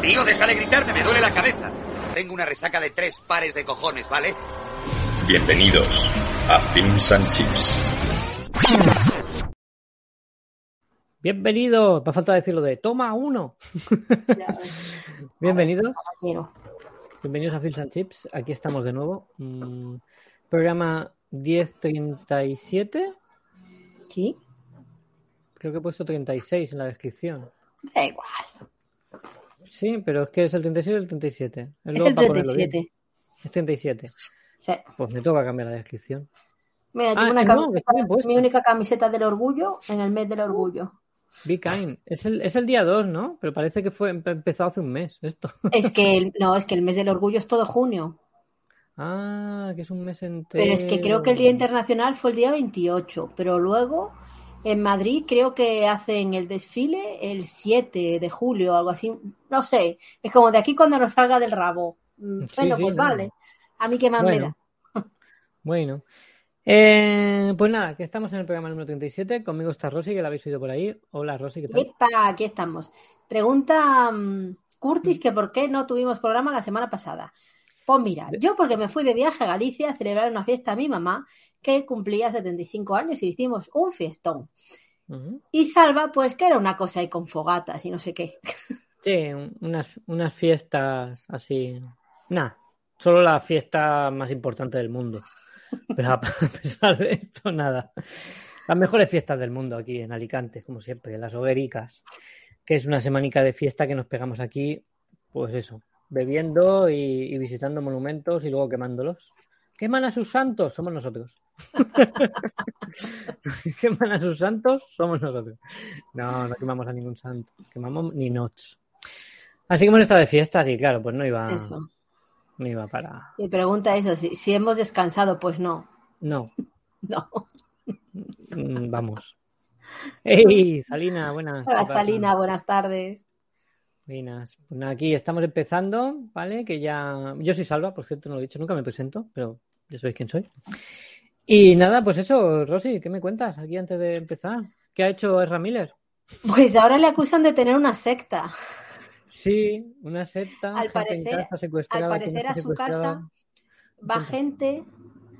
Tío, deja de gritarme, me duele la cabeza. Tengo una resaca de tres pares de cojones, ¿vale? Bienvenidos a Films and Chips. Bienvenido, me falta decirlo de toma uno. Bienvenidos. Bienvenidos a Films and Chips. Aquí estamos de nuevo. Mm, programa 1037. Sí. Creo que he puesto 36 en la descripción. Da igual. Sí, pero es que es el 36 o el 37. Es luego el ponerlo bien. 37. Es 37. Sí. Pues me toca cambiar la descripción. Mira, Ah, tengo una no, que camiseta, mi única camiseta del orgullo en el mes del orgullo. Be kind. Es el, es el día 2, ¿no? Pero parece que fue empe- empezó hace un mes esto. Es que el, no, es que el mes del orgullo es todo junio. Ah, que es un mes entero. Pero es que creo que el Día Internacional fue el día 28, pero luego en Madrid creo que hacen el desfile el 7 de julio o algo así. No sé, es como de aquí cuando nos salga del rabo. Mm, Sí, Bueno, sí, pues no. vale. A mí qué más me da. Bueno. Bueno. Eh, pues nada, que estamos en el programa número 37. Conmigo está Rosy, que la habéis oído por ahí. Hola, Rosy, ¿qué tal? Epa, aquí estamos. Pregunta mm, Curtis que por qué no tuvimos programa la semana pasada. Pues mira, yo porque me fui de viaje a Galicia a celebrar una fiesta a mi mamá que cumplía 75 años y hicimos un fiestón. Y Salva, pues que era una cosa ahí con fogatas y no sé qué. Sí, un- unas, unas fiestas así. Nada, solo la fiesta más importante del mundo. Pero a a pesar de esto, nada. Las mejores fiestas del mundo aquí en Alicante, como siempre, las hoguericas, que es una semanica de fiesta que nos pegamos aquí, pues eso, bebiendo y, y visitando monumentos y luego quemándolos. ¿Queman a sus santos? Somos nosotros. ¿Queman a sus santos? Somos nosotros. No, no quemamos a ningún santo. Quemamos ni noches. Así que hemos estado de fiestas y claro, pues no iba, Eso. no iba para... Y pregunta eso, si, si hemos descansado, pues no. No, No. mm, vamos. ¡Ey, Salina! Buenas. ¿qué Hola? Salina, buenas tardes. Buenas. Pues aquí estamos empezando, ¿vale? Que ya... Yo soy Salva, por cierto, no lo he dicho nunca, me presento, pero ya sabéis quién soy. Y nada, pues eso, Rosy, ¿qué me cuentas aquí antes de empezar? ¿Qué ha hecho Ezra Miller? Pues ahora le acusan de tener una secta. Sí, una secta. Al parecer- casa al parecer a su casa Va gente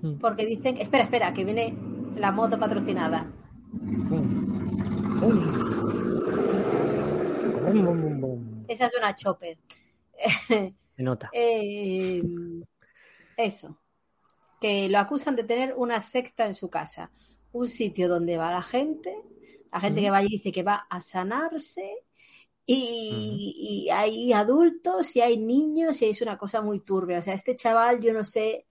Mm. porque dicen, espera, espera, que viene la moto patrocinada. Bum. Esa es una chopper. Se nota. Eh, eso. Que lo acusan de tener una secta en su casa. Un sitio donde va la gente, la gente que va allí dice que va a sanarse. Y, y hay adultos y hay niños y es una cosa muy turbia. O sea, este chaval, yo no sé,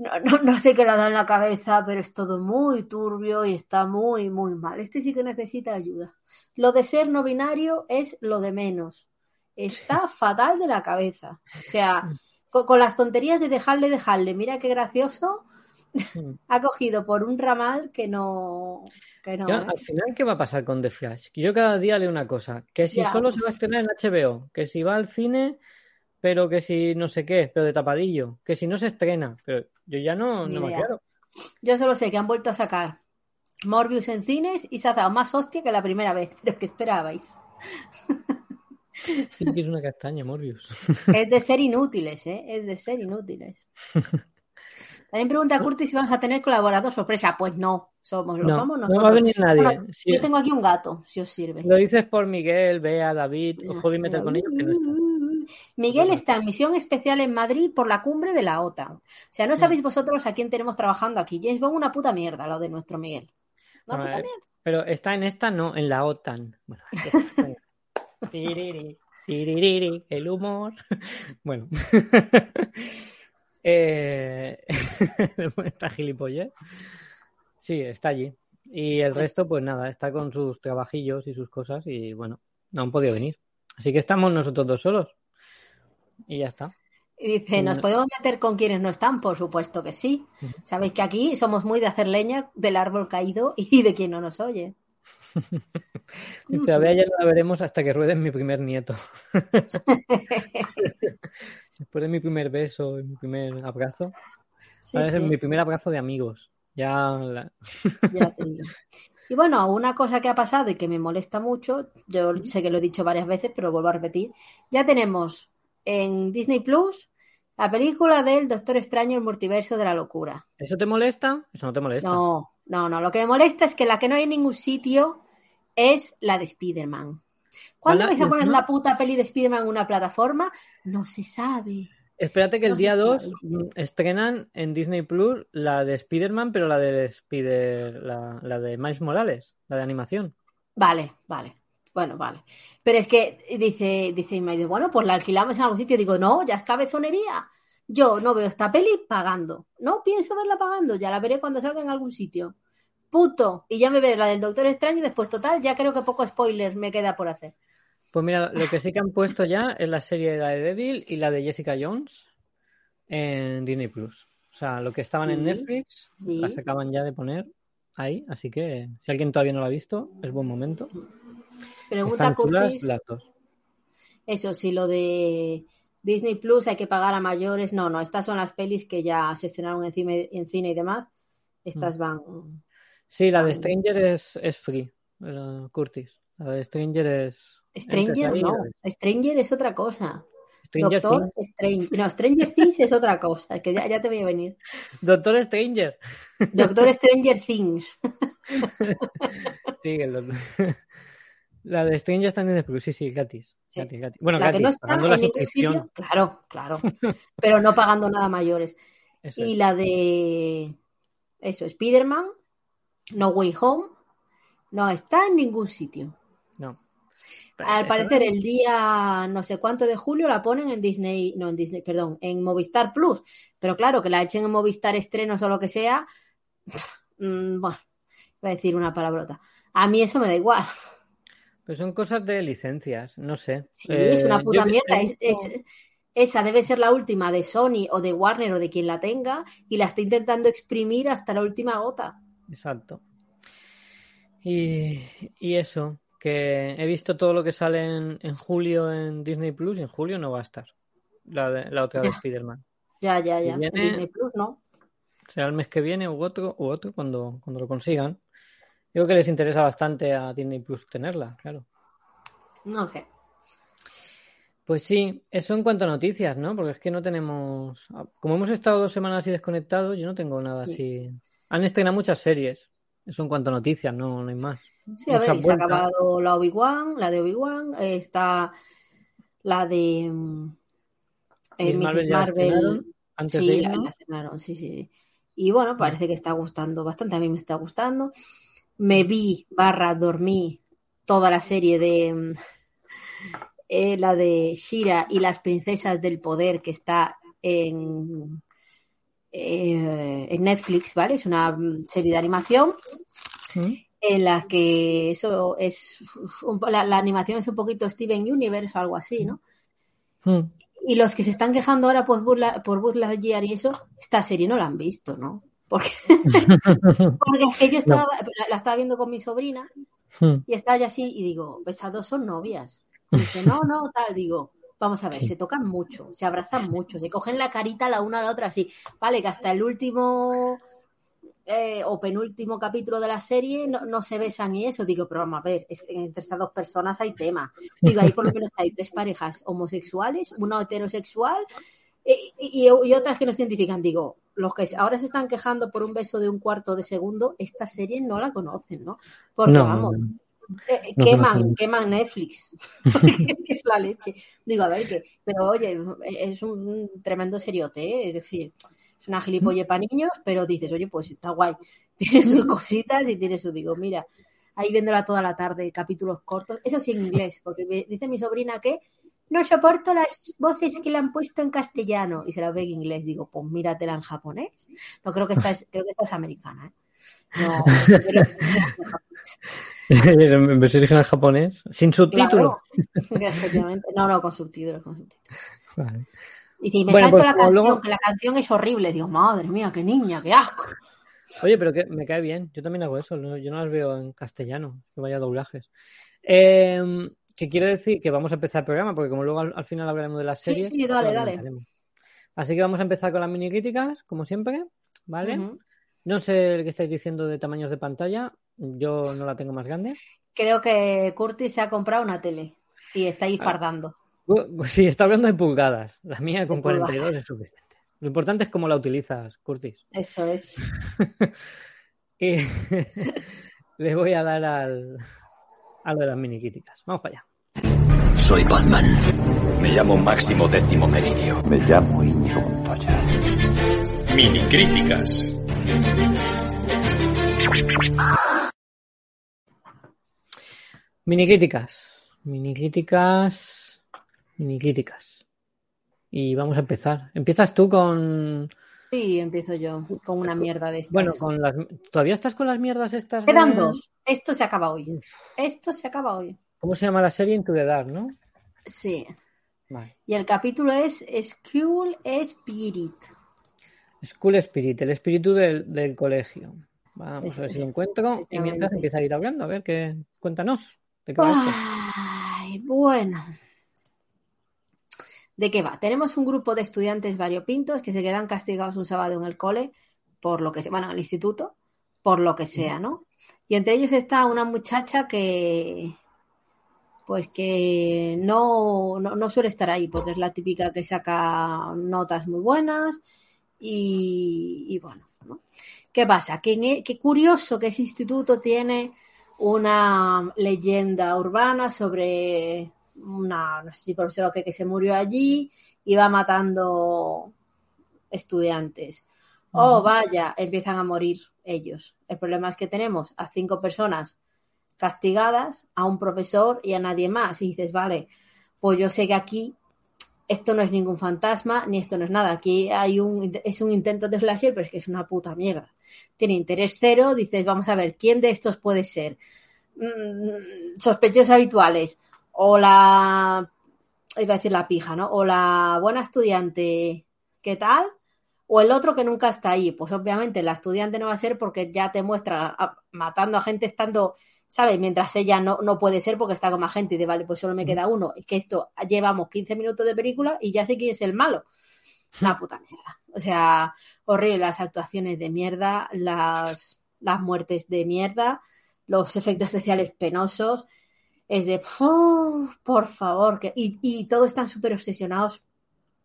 no, no, no sé qué le ha dado en la cabeza, pero es todo muy turbio y está muy, muy mal. Este sí que necesita ayuda. Lo de ser no binario es lo de menos. Está fatal de la cabeza. O sea, con, con las tonterías de dejarle, dejarle. Mira qué gracioso. Mm. Ha cogido por un ramal que no. Que no ¿eh? al final, ¿qué va a pasar con The Flash? Que Yo cada día leo una cosa, que si Ya. solo se va a estrenar en HBO, que si va al cine, pero que si no sé qué, pero de tapadillo, que si no se estrena, pero yo ya no, no me aclaro. Yo solo sé que han vuelto a sacar Morbius en cines y se ha dado más hostia que la primera vez. Pero ¿qué esperabais? Sí que es una castaña, Morbius. Es de ser inútiles, ¿eh? Es de ser inútiles. También pregunta Curtis si vamos a tener colaborador sorpresa. Pues no, somos, No, somos no nosotros. va a venir nadie. Bueno, Yo tengo aquí un gato, si os sirve. Lo dices por Miguel, Bea, David, podéis meter con ellos que no están. Miguel está en misión especial en Madrid por la cumbre de la OTAN. O sea, no sabéis vosotros a quién tenemos trabajando aquí. James Bond, una puta mierda, lo de nuestro Miguel. Una puta eh, mierda. Pero está en esta, no, en la OTAN. Bueno, Tiriri, tiririri, el humor. Bueno. eh... está gilipollez. Sí, está allí. Y el resto, pues nada, está con sus trabajillos y sus cosas y bueno, no han podido venir. Así que estamos nosotros dos solos. Y ya está. Y dice, ¿nos podemos meter con quienes no están? Por supuesto que sí. Sabéis que aquí somos muy de hacer leña del árbol caído y de quien no nos oye. Dice, a ver, ya la veremos hasta que ruede mi primer nieto. Después de mi primer beso y mi primer abrazo. Sí, a veces sí. mi primer abrazo de amigos. Ya, la- Ya te digo. Y bueno, una cosa que ha pasado y que me molesta mucho, yo sé que lo he dicho varias veces, pero vuelvo a repetir, ya tenemos en Disney Plus la película del Doctor Extraño, el multiverso de la locura. ¿Eso te molesta? Eso no te molesta. No, no, no, lo que me molesta es que la que no hay en ningún sitio es la de Spider-Man. ¿Cuándo vais a poner la puta peli de Spider-Man en una plataforma? No se sabe. Espérate que el No día se 2 sabe. estrenan en Disney Plus la de Spider-Man, pero la de Spider, la, la de Miles Morales, la de animación. Vale, vale. Bueno, vale. Pero es que dice, dice bueno, pues la alquilamos en algún sitio. Digo, no, ya es cabezonería. Yo no veo esta peli pagando. No pienso verla pagando. Ya la veré cuando salga en algún sitio. Puto. Y ya me veré la del Doctor Extraño y después, total, ya creo que poco spoiler me queda por hacer. Pues mira, lo que sí que han puesto ya es la serie de Daredevil y la de Jessica Jones en Disney Plus. O sea, lo que estaban en Netflix sí. las acaban ya de poner ahí, así que si alguien todavía no la ha visto, es buen momento. Pregunta Están chulas Curtis. las dos. Eso, si lo de Disney Plus hay que pagar a mayores. No, no, estas son las pelis que ya se estrenaron en cine, en cine y demás. Estas Mm. van. Sí, la de. Stranger es, es free, la Curtis. La de Stranger es... Stranger, no. Stranger es otra cosa. Stranger Doctor Things. Strange. No, Stranger Things es otra cosa, que ya, ya te voy a venir. Doctor Stranger. Doctor Stranger Things. Sí, el doctor- La de Stranger está en Disney Plus, sí, sí, gratis. Sí. gratis, gratis. Bueno, la gratis, que no está pagando en la ningún suscripción. sitio. Claro, claro. Pero no pagando nada mayores. Eso Y es. la de. Eso, Spider-Man, No Way Home, no está en ningún sitio. No. Al parecer, el día no sé cuánto de julio la ponen en Disney, no en Disney, perdón, en Movistar Plus. Pero claro, que la echen en Movistar estrenos o lo que sea, mm, bueno, voy a decir una palabrota. A mí eso me da igual. Pues son cosas de licencias, no sé. Sí, Eh, es una puta mierda. visto- Es- es- esa debe ser la última de Sony o de Warner o de quien la tenga y la está intentando exprimir hasta la última gota. Exacto. Y, y eso, que he visto todo lo que sale en, en julio en Disney Plus y en julio no va a estar. La, de- la otra de. Spider-Man. Ya, ya, ya. Viene- Disney Plus, ¿no? Será el mes que viene u otro, u otro cuando, cuando lo consigan. Yo creo que les interesa bastante a Disney Plus tenerla, claro. No sé. Pues sí, eso en cuanto a noticias, ¿no? Porque es que no tenemos. Como hemos estado dos semanas así desconectados, yo no tengo nada Sí. así. Han estrenado muchas series. Eso en cuanto a noticias, no, no hay más. Sí, a ver, se ha acabado la Obi-Wan, la de Obi-Wan, eh, está la de mm, eh, Mrs. Marvel antes Sí, de la, la sí. sí. Y bueno, parece que está gustando bastante. A mí me está gustando. Me vi, barra, dormí toda la serie de mm, eh, la de Shira y las princesas del poder que está en, eh, en Netflix, ¿vale? Es una mm, serie de animación en la que eso es la, la animación es un poquito Steven Universe o algo así, ¿no? Mm. Y los que se están quejando ahora por Buzz, por y eso, esta serie no la han visto, ¿no? Porque, porque yo estaba, la, la estaba viendo con mi sobrina Mm. y estaba ya así y digo, esas dos son novias. Y dice, no, no, tal, digo, vamos a ver, Sí. se tocan mucho, se abrazan mucho, se cogen la carita la una a la otra así. Vale, que hasta el último eh, o penúltimo capítulo de la serie no, no se besan y eso. Digo, pero vamos a ver, es- entre esas dos personas hay tema. Digo, ahí por lo menos hay tres parejas homosexuales, una heterosexual y, y- y otras que no se identifican. Digo, los que ahora se están quejando por un beso de un cuarto de segundo, esta serie no la conocen, ¿no? Porque No, vamos, no, eh, No queman, queman Netflix. Es la leche. Digo, a ver, que, pero oye, es un tremendo seriote, ¿eh? es decir, es una gilipolle para niños, pero dices, oye, pues está guay. Tiene sus cositas y tiene su, digo, mira, ahí viéndola toda la tarde, capítulos cortos, eso sí en inglés, porque me dice mi sobrina que no soporto las voces que le han puesto en castellano y se las ve en inglés. Digo, pues míratela en japonés. No creo que esta es, creo que esta es americana, ¿eh? No, pero- en versión original japonés, sin subtítulos. Claro, efectivamente. No, no, con subtítulos, con subtítulos. Vale. Y si me Bueno, salto pues la canción, luego- que la canción es horrible, digo, madre mía, qué niña, qué asco. Oye, pero que me cae bien. Yo también hago eso. no- Yo no las veo en castellano, que vaya doblajes. Eh, que quiere decir que vamos a empezar el programa, porque como luego al, al final hablaremos de las Sí, series. sí, dale, pues dale. Así que vamos a empezar con las mini críticas, como siempre. ¿Vale? No sé qué estáis diciendo de tamaños de pantalla. Yo no la tengo más grande. Creo que Curtis se ha comprado una tele y está Ah. ahí fardando. Uh, Sí, está hablando de pulgadas. La mía con De pulgadas. 42 es suficiente. Lo importante es cómo la utilizas, Curtis. Eso es. Y le voy a dar al, a lo de las mini críticas. Vamos para allá. Soy Batman. Me llamo Máximo Décimo Meridio. Me llamo Íñigo Montoya. Mini críticas. Mini críticas. Mini críticas. Mini críticas. Y vamos a empezar. Empiezas tú con. Sí, empiezo yo con una mierda de estas. Bueno, con las. ¿Todavía estás con las mierdas estas? Quedan de- dos. Esto se acaba hoy. Esto se acaba hoy. ¿Cómo se llama la serie Into the Dark, no? Sí. Vale. Y el capítulo es School Spirit. School Spirit, el espíritu del, del colegio. Vamos a ver si lo encuentro. Y mientras empieza a ir hablando, a ver qué. Cuéntanos. ¿De qué? Ay, bueno. ¿De qué va? Tenemos un grupo de estudiantes variopintos que se quedan castigados un sábado en el cole, por lo que sea, bueno, en el instituto, por lo que sea, ¿no? Y entre ellos está una muchacha que, pues que no, no, no suele estar ahí, porque es la típica que saca notas muy buenas y, y bueno, ¿no? ¿Qué pasa? Que, en e- qué curioso que ese instituto tiene una leyenda urbana sobre una, no sé si profesora o qué, que se murió allí y va matando estudiantes. Oh, vaya, empiezan a morir ellos. El problema es que tenemos a cinco personas castigadas, a un profesor y a nadie más. Y dices, vale, pues yo sé que aquí esto no es ningún fantasma ni esto no es nada. Aquí hay un, es un intento de slasher, pero es que es una puta mierda. Tiene interés cero. Dices, vamos a ver, ¿quién de estos puede ser? Mm, sospechosos habituales. O la, iba a decir la pija, ¿no? O la buena estudiante, ¿qué tal? O el otro que nunca está ahí. Pues obviamente la estudiante no va a ser porque ya te muestra matando a gente estando, ¿sabes? Mientras ella no, no puede ser porque está con más gente y de vale, pues solo me queda uno. Es que esto llevamos 15 minutos de película y ya sé quién es el malo. Una puta mierda. O sea, horrible las actuaciones de mierda, las, las muertes de mierda, los efectos especiales penosos. Es de, "Uf, por favor, que... y, y todos están súper obsesionados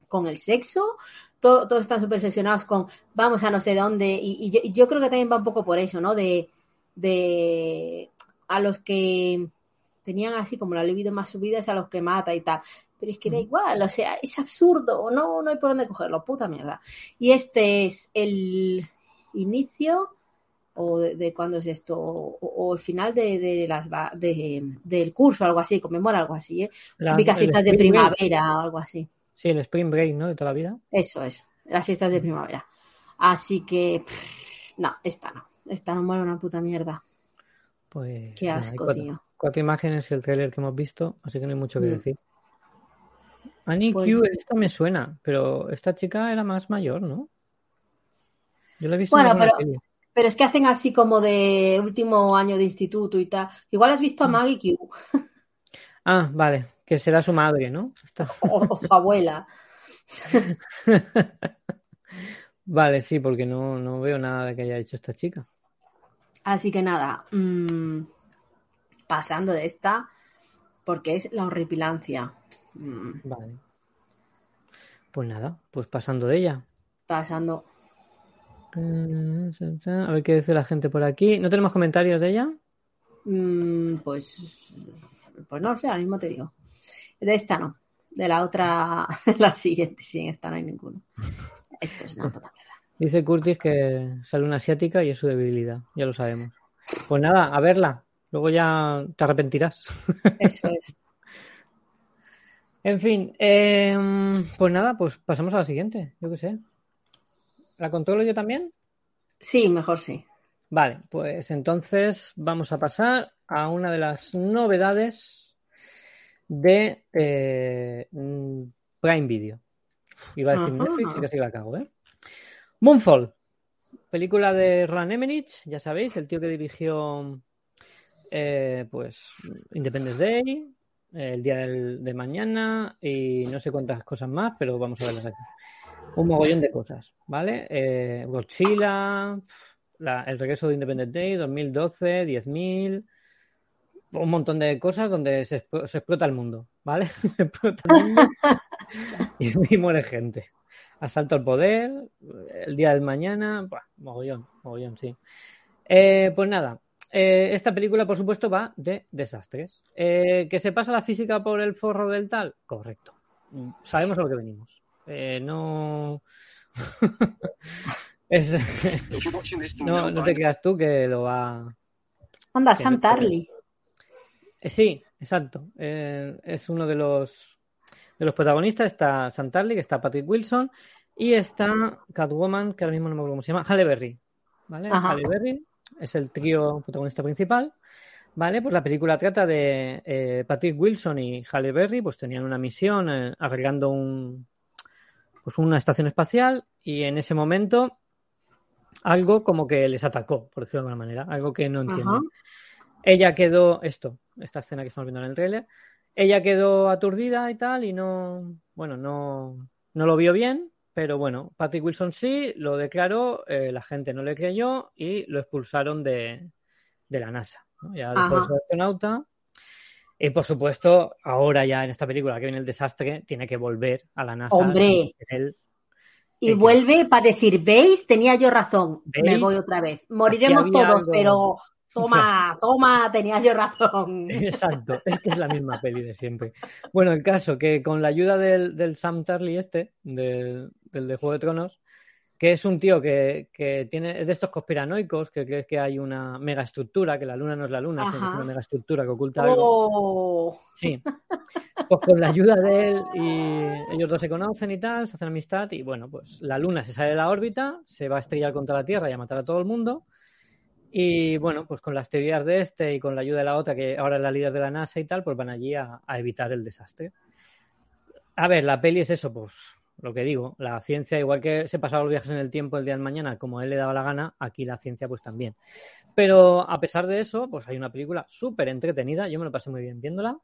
con el sexo, todo- todos están súper obsesionados con vamos a no sé dónde, y, y yo, y yo creo que también va un poco por eso, ¿no? De, de a los que tenían así como la libido más subida es a los que mata y tal. Pero es que da igual, o sea, es absurdo, no, no hay por dónde cogerlo, puta mierda. Y este es el inicio o de, de cuándo es esto, o, o el final de, de las de- del curso, algo así, conmemora algo así, ¿eh? La- Típicas fiestas de Break. primavera o algo así. Sí, el Spring Break, ¿no? De toda la vida. Eso es, las fiestas de primavera. Así que, pff, no, esta no, esta no mola una puta mierda. Pues. Qué asco, cuatro, tío. cuatro imágenes y el trailer que hemos visto, así que no hay mucho que Mm. decir. Annie Pues- Q, esta me suena, pero esta chica era más mayor, ¿no? Yo la he visto Bueno, en pero-. Pero es que hacen así como de último año de instituto y tal. Igual has Mm. visto a Maggie Q Ah, vale, que será su madre, ¿no? Está- o, o su abuela. Vale, sí, porque no, no veo nada de que haya hecho esta chica. Así que nada, mm, pasando de esta, porque es la horripilancia. Mm, Vale. Pues nada, pues pasando de ella. pasando. A ver qué dice la gente por aquí. ¿No tenemos comentarios de ella? mm, pues, pues no sé, ahora mismo te digo. De esta no. De la otra, la siguiente, sí, en esta no hay ninguno. Esto es una puta mierda. Dice Curtis que sale una asiática y es su debilidad, ya lo sabemos. Pues nada, a verla. Luego ya te arrepentirás. Eso es. En fin, eh, pues nada, pues pasamos a la siguiente. Yo qué sé. ¿La controlo yo también? Sí, mejor sí. Vale, pues entonces vamos a pasar a una de las novedades de eh, Prime Video. Iba a decir Ajá. Netflix y casi la cago, ¿eh? Moonfall, película de Ron Emmerich, ya sabéis, el tío que dirigió eh, pues Independence Day, el día del- de mañana y no sé cuántas cosas más, pero vamos a verlas aquí. Un mogollón de cosas, ¿vale? Eh, Godzilla, la- el regreso de Independence Day, 2012, 10.000, un montón de cosas donde se, se explota el mundo, ¿vale? Se explota el mundo y, y muere gente. Asalto al poder, el día del mañana, buah, mogollón, mogollón, sí. Eh, pues nada, eh, esta película, por supuesto, va de desastres. Eh, ¿Que se pasa la física por el forro del tal? Correcto. Mm, Sabemos a lo que venimos. Eh, no. Es- no, no te creas tú que lo va. Anda, Sam Tarly. Eh, sí, exacto. Eh, es uno de los de los protagonistas. Está Sam Tarly, que está Patrick Wilson, y está Catwoman, que ahora mismo no me acuerdo cómo se llama, Halle Berry. ¿Vale? Ajá. Halle Berry es el trío protagonista principal. ¿Vale? Pues la película trata de eh, Patrick Wilson y Halle Berry, pues tenían una misión eh, arreglando un pues una estación espacial y en ese momento algo como que les atacó, por decirlo de alguna manera, algo que no entienden. Ajá. Ella quedó, esto, esta escena que estamos viendo en el trailer, ella quedó aturdida y tal, y no, bueno, no, no lo vio bien, pero bueno, Patrick Wilson sí, lo declaró, eh, la gente no le creyó y lo expulsaron de, de la NASA. ¿no? Ya de Ajá. astronauta. Y por supuesto, ahora ya en esta película que viene el desastre, tiene que volver a la NASA. Hombre. y ser él. Y ¿Qué vuelve para decir, ¿veis? Tenía yo razón. ¿Veis? Me voy otra vez. Moriremos todos, algo. pero toma, toma, tenía yo razón. Exacto, es que es la misma peli de siempre. Bueno, el caso que con la ayuda del, del Sam Tarly este, del, del de Juego de Tronos, que es un tío que, que tiene, es de estos conspiranoicos, que cree que hay una megaestructura, que la luna no es la luna, sino que es Ajá. una megaestructura que oculta algo. Oh, Sí. Pues con la ayuda de él y ellos dos se conocen y tal, se hacen amistad y bueno, pues la luna se sale de la órbita, se va a estrellar contra la Tierra y a matar a todo el mundo. Y bueno, pues con las teorías de este y con la ayuda de la otra, que ahora es la líder de la NASA y tal, pues van allí a, evitar el desastre. A ver, la peli es eso, pues lo que digo, la ciencia, igual que se pasaba los viajes en el tiempo el día de mañana, como él le daba la gana, aquí la ciencia pues también. Pero a pesar de eso, pues hay una película súper entretenida, yo me lo pasé muy bien viéndola,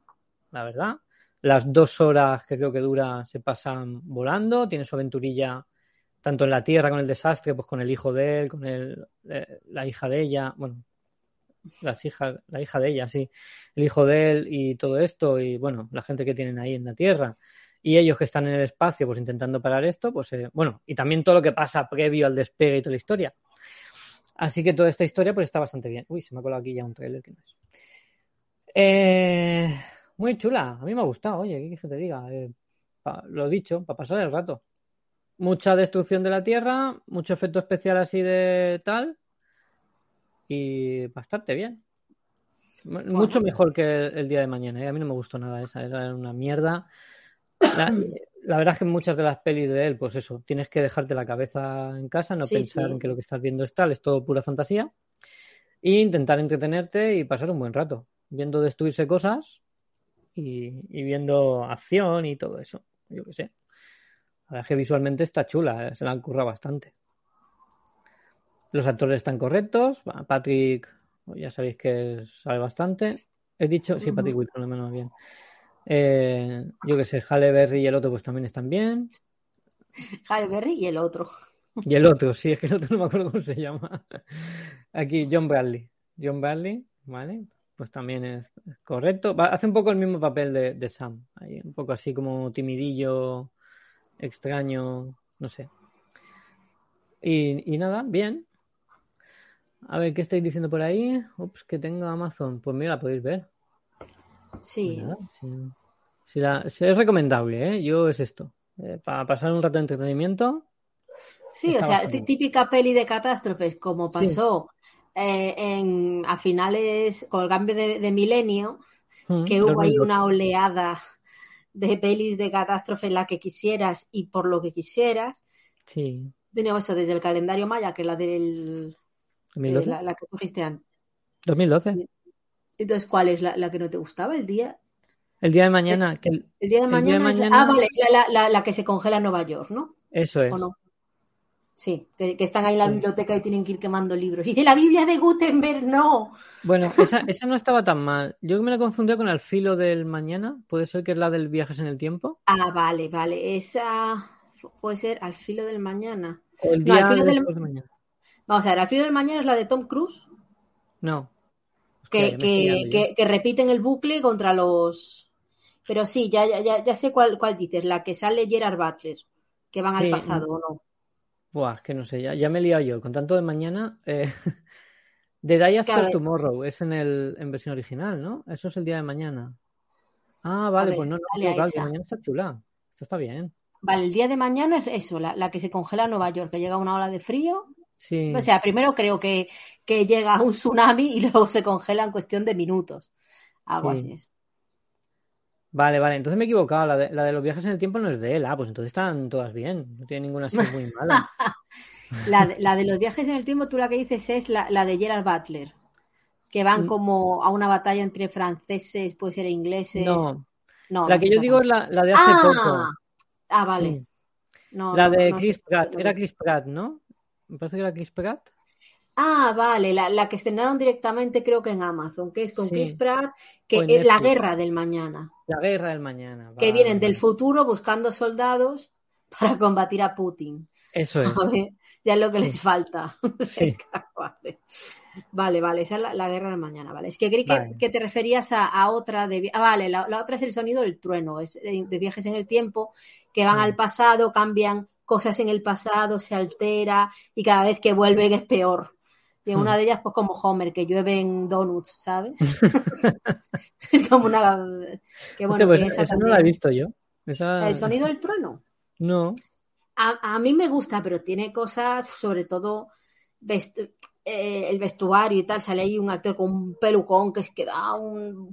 la verdad. Las dos horas que creo que dura se pasan volando, tiene su aventurilla tanto en la Tierra con el desastre, pues con el hijo de él, con el, eh, la hija de ella, bueno, las hijas, la hija de ella, sí, el hijo de él y todo esto, y bueno, la gente que tienen ahí en la Tierra, y ellos que están en el espacio, pues intentando parar esto, pues eh, bueno, y también todo lo que pasa previo al despegue y toda la historia. Así que toda esta historia pues está bastante bien. Uy, se me ha colado aquí ya un trailer que no es. Eh, muy chula, a mí me ha gustado, oye, ¿qué que te diga? Eh, pa- lo dicho, para pasar el rato. Mucha destrucción de la Tierra, mucho efecto especial así de tal, y bastante bien. Mucho mejor que el, el día de mañana, ¿eh? A mí no me gustó nada esa, era una mierda. La, la verdad es que muchas de las pelis de él, pues eso, tienes que dejarte la cabeza en casa, no Sí, pensar sí. en que lo que estás viendo es tal, es todo pura fantasía, e intentar entretenerte y pasar un buen rato, viendo destruirse cosas y, y viendo acción y todo eso, yo qué sé. La verdad es que visualmente está chula, eh, se la han currado bastante. Los actores están correctos, Patrick, ya sabéis que sabe bastante. He dicho, sí, Patrick Wilson, lo menos bien. Eh, yo qué sé, Halle Berry y el otro pues también están bien. Halle Berry y el otro. Y el otro, sí, es que el otro no me acuerdo cómo se llama. Aquí, John Bradley. John Bradley, ¿vale? Pues también es, correcto. Va- hace un poco el mismo papel de, de Sam. Ahí, un poco así como timidillo, extraño, no sé. Y, y nada, bien. A ver, ¿qué estáis diciendo por ahí? Ups, que tengo Amazon. Pues mira, la podéis ver. Sí. Nada, sí. Sí, la- es recomendable, ¿eh? Yo es esto. Eh, para pasar un rato de entretenimiento. Sí, o sea, típica peli de catástrofes, como pasó eh, en, a finales, con el cambio de, de milenio, Mm, que hubo ahí 2012. una oleada de pelis de catástrofe la que quisieras y por lo que quisieras. Sí. Teníamos eso desde el calendario maya, que es la del 2012. Eh, la, la que cogiste antes. 2012. Entonces, ¿cuál es la, la que no te gustaba? ¿El día? El día de mañana. Que el- El día de El día de mañana. Ah, vale, la- la que se congela en Nueva York, ¿no? Eso es. ¿O no? Sí, que, que están ahí en la Sí. biblioteca y tienen que ir quemando libros. Y dice, la Biblia de Gutenberg, no. Bueno, esa, esa no estaba tan mal. Yo me la confundí con Al filo del mañana. Puede ser que es la del viajes en el tiempo. Ah, vale, vale. Esa puede ser al filo del mañana. El No, día Al filo del- mañana. Vamos a ver, al filo del mañana es la de Tom Cruise, No. que, Hostia, que, que, que repiten el bucle contra los. Pero sí, ya, ya, ya, sé cuál, cuál dices, la que sale Gerard Butler, que van al pasado, ¿o no? Buah, que no sé, ya, ya me he liado yo. Con tanto de mañana. Eh... The Day After Claro. Tomorrow es en, el, en versión original, ¿no? Eso es el día de mañana. Ah, vale, ver, pues no, no, de esa. mañana está chula. Esto está bien. Vale, el día de mañana es eso, la, la que se congela en Nueva York, que llega una ola de frío. Sí. O sea, primero creo que, que llega un tsunami y luego se congela en cuestión de minutos. Algo Sí. así es. Vale, vale, entonces me he equivocado. La de, la de los viajes en el tiempo no es de él. Ah, pues entonces están todas bien. No tiene ninguna así muy mala. La, de- la de los viajes en el tiempo, tú la que dices es la, la de Gerard Butler, que van Mm. como a una batalla entre franceses, puede ser ingleses. No, No, la no que yo digo es la, la de hace poco. Ah, ah, vale. Sí. No, La de Chris Pratt. Era Chris Pratt, ¿no? Me parece que era Chris Pratt. Ah, vale, la, la que estrenaron directamente creo que en Amazon, que es con Sí. Chris Pratt, que es la guerra del mañana, La guerra del mañana. que vale, vienen del futuro buscando soldados para combatir a Putin. Eso es. Ya es lo que Sí. les falta. Sí. Vale. Vale, vale, esa es la, la guerra del mañana, vale. Es que creí que, Vale. que te referías a, a otra de... Ah, vale, la, la otra es el sonido del trueno, es de, viajes en el tiempo, que van Mm. al pasado, cambian cosas en el pasado, se altera y cada vez que vuelven es peor. Y en una de ellas, pues como Homer, que llueven donuts, ¿sabes? es como una... Que Hostia, bueno, pues que esa esa no la he visto yo. Esa... El sonido del trueno. No. A, a mí me gusta, pero tiene cosas, sobre todo vestu- eh, el vestuario y tal. Sale ahí un actor con un pelucón que es que da un.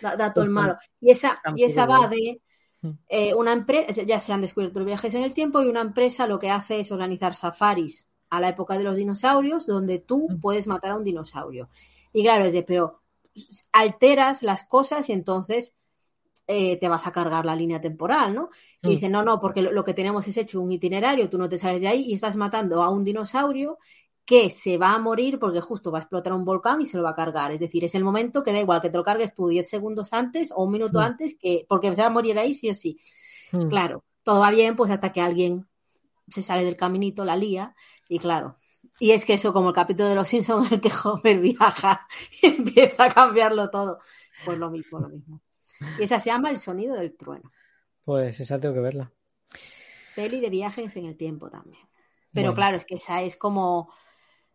Da, da todo el malo. Y esa, y esa va de Mm. eh, una empresa, ya se han descubierto los viajes en el tiempo, y una empresa lo que hace es organizar safaris a la época de los dinosaurios, donde tú puedes matar a un dinosaurio. Y claro, es de, pero alteras las cosas y entonces eh, te vas a cargar la línea temporal, ¿no? Y Mm. dice, no, no, porque lo, lo que tenemos es hecho un itinerario, tú no te sales de ahí y estás matando a un dinosaurio que se va a morir porque justo va a explotar un volcán y se lo va a cargar. Es decir, es el momento que da igual que te lo cargues tú 10 segundos antes o un minuto Mm. antes, que porque se va a morir ahí sí o sí. Mm. Claro, todo va bien, pues hasta que alguien se sale del caminito, la lía, y claro. Y es que eso, como el capítulo de los Simpsons en el que Homer viaja y empieza a cambiarlo todo. Pues lo mismo, lo mismo. Y esa se llama El sonido del trueno. Pues esa tengo que verla. Peli de viajes en el tiempo también. Pero Bueno. claro, es que esa es como.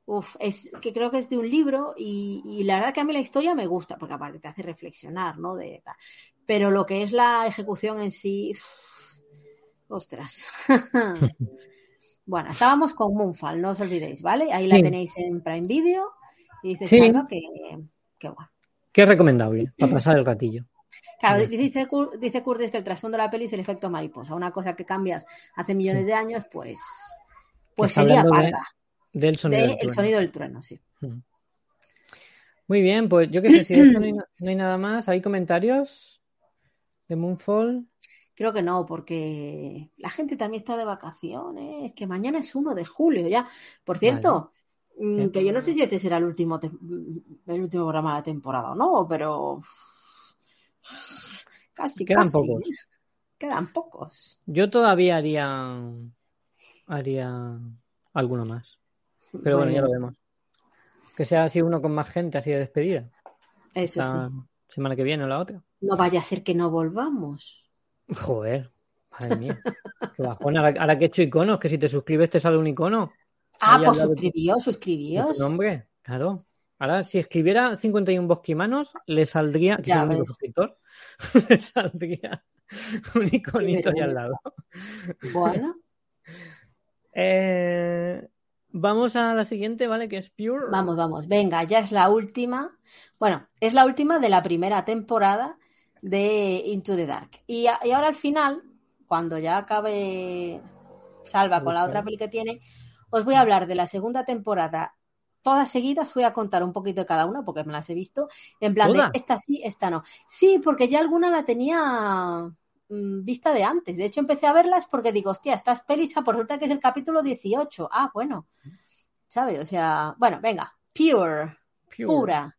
Uf, es que creo que es de un libro y, y la verdad que a mí la historia me gusta, porque aparte te hace reflexionar, ¿no? De, pero lo que es la ejecución en sí. uf, ostras. bueno, estábamos con Moonfall, no os olvidéis, ¿vale? Ahí la tenéis en Prime Video. Y dice Sí. Salva que, que bueno. Qué recomendable para pasar el ratillo. Claro, dice, dice Curtis que el trasfondo de la peli es el efecto mariposa. Una cosa que cambias hace millones de años, pues, pues Está sería de- parda. Del sonido De del el sonido del trueno, sí. Muy bien, pues yo qué sé, si no hay, no hay nada más, ¿hay comentarios de Moonfall? Creo que no, porque la gente también está de vacaciones, que mañana es 1 de julio ya. Por cierto, mm, que yo no sé si este será el último, te- el último programa de la temporada o no, pero casi, Quedan casi. pocos. Quedan pocos. Yo todavía haría haría alguno más. Pero bueno, ya lo vemos. Que sea así uno con más gente, así de despedida. Eso La sí. semana que viene o la otra. No vaya a ser que no volvamos. Joder, madre mía. Qué bajón. Ahora, ahora que he hecho iconos, que si te suscribes te sale un icono. Ah, pues suscribíos, suscribíos. nombre, claro. Ahora, si escribiera 51 bosquimanos, le saldría, que es el único suscriptor, le saldría un iconito ahí al lado. Bueno, Eh, vamos a la siguiente, ¿vale? Que es Pure. vamos, vamos. Venga, ya es la última. Bueno, es la última de la primera temporada de Into the Dark. Y, a- y ahora al final, cuando ya acabe Salva con la otra peli que tiene, os voy a hablar de la segunda temporada todas seguidas fui a contar un poquito de cada una porque me las he visto. En plan ¿Toda? de esta sí, esta no. Sí, porque ya alguna la tenía mm, vista de antes. De hecho, empecé a verlas porque digo, hostia, estas pelis, ah, pues resulta que es el capítulo 18. Ah, bueno. ¿Sabes? O sea, bueno, venga. Pure, Pure. pura.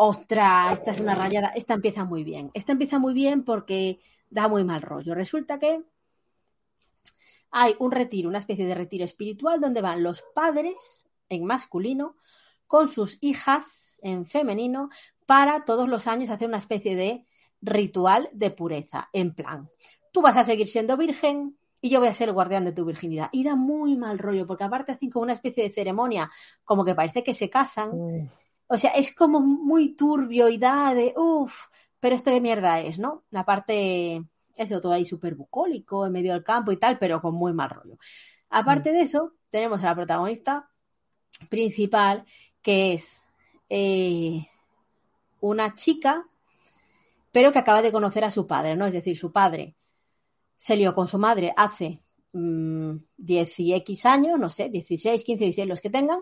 Ostras, esta es una rayada. Esta empieza muy bien. Esta empieza muy bien porque da muy mal rollo. Resulta que hay un retiro, una especie de retiro espiritual donde van los padres en masculino con sus hijas en femenino para todos los años hacer una especie de ritual de pureza. En plan, tú vas a seguir siendo virgen y yo voy a ser el guardián de tu virginidad. Y da muy mal rollo porque aparte hacen como una especie de ceremonia, como que parece que se casan. Mm, O sea, es como muy turbio y da de, uff, pero esto de mierda es, ¿no? La parte, eso todo ahí súper bucólico, en medio del campo y tal, pero con muy mal rollo. Aparte de eso, tenemos a la protagonista principal, que es eh, una chica, pero que acaba de conocer a su padre, ¿no? Es decir, su padre se lió con su madre hace mm, 10 y X años, no sé, 16, 15, 16, los que tengan,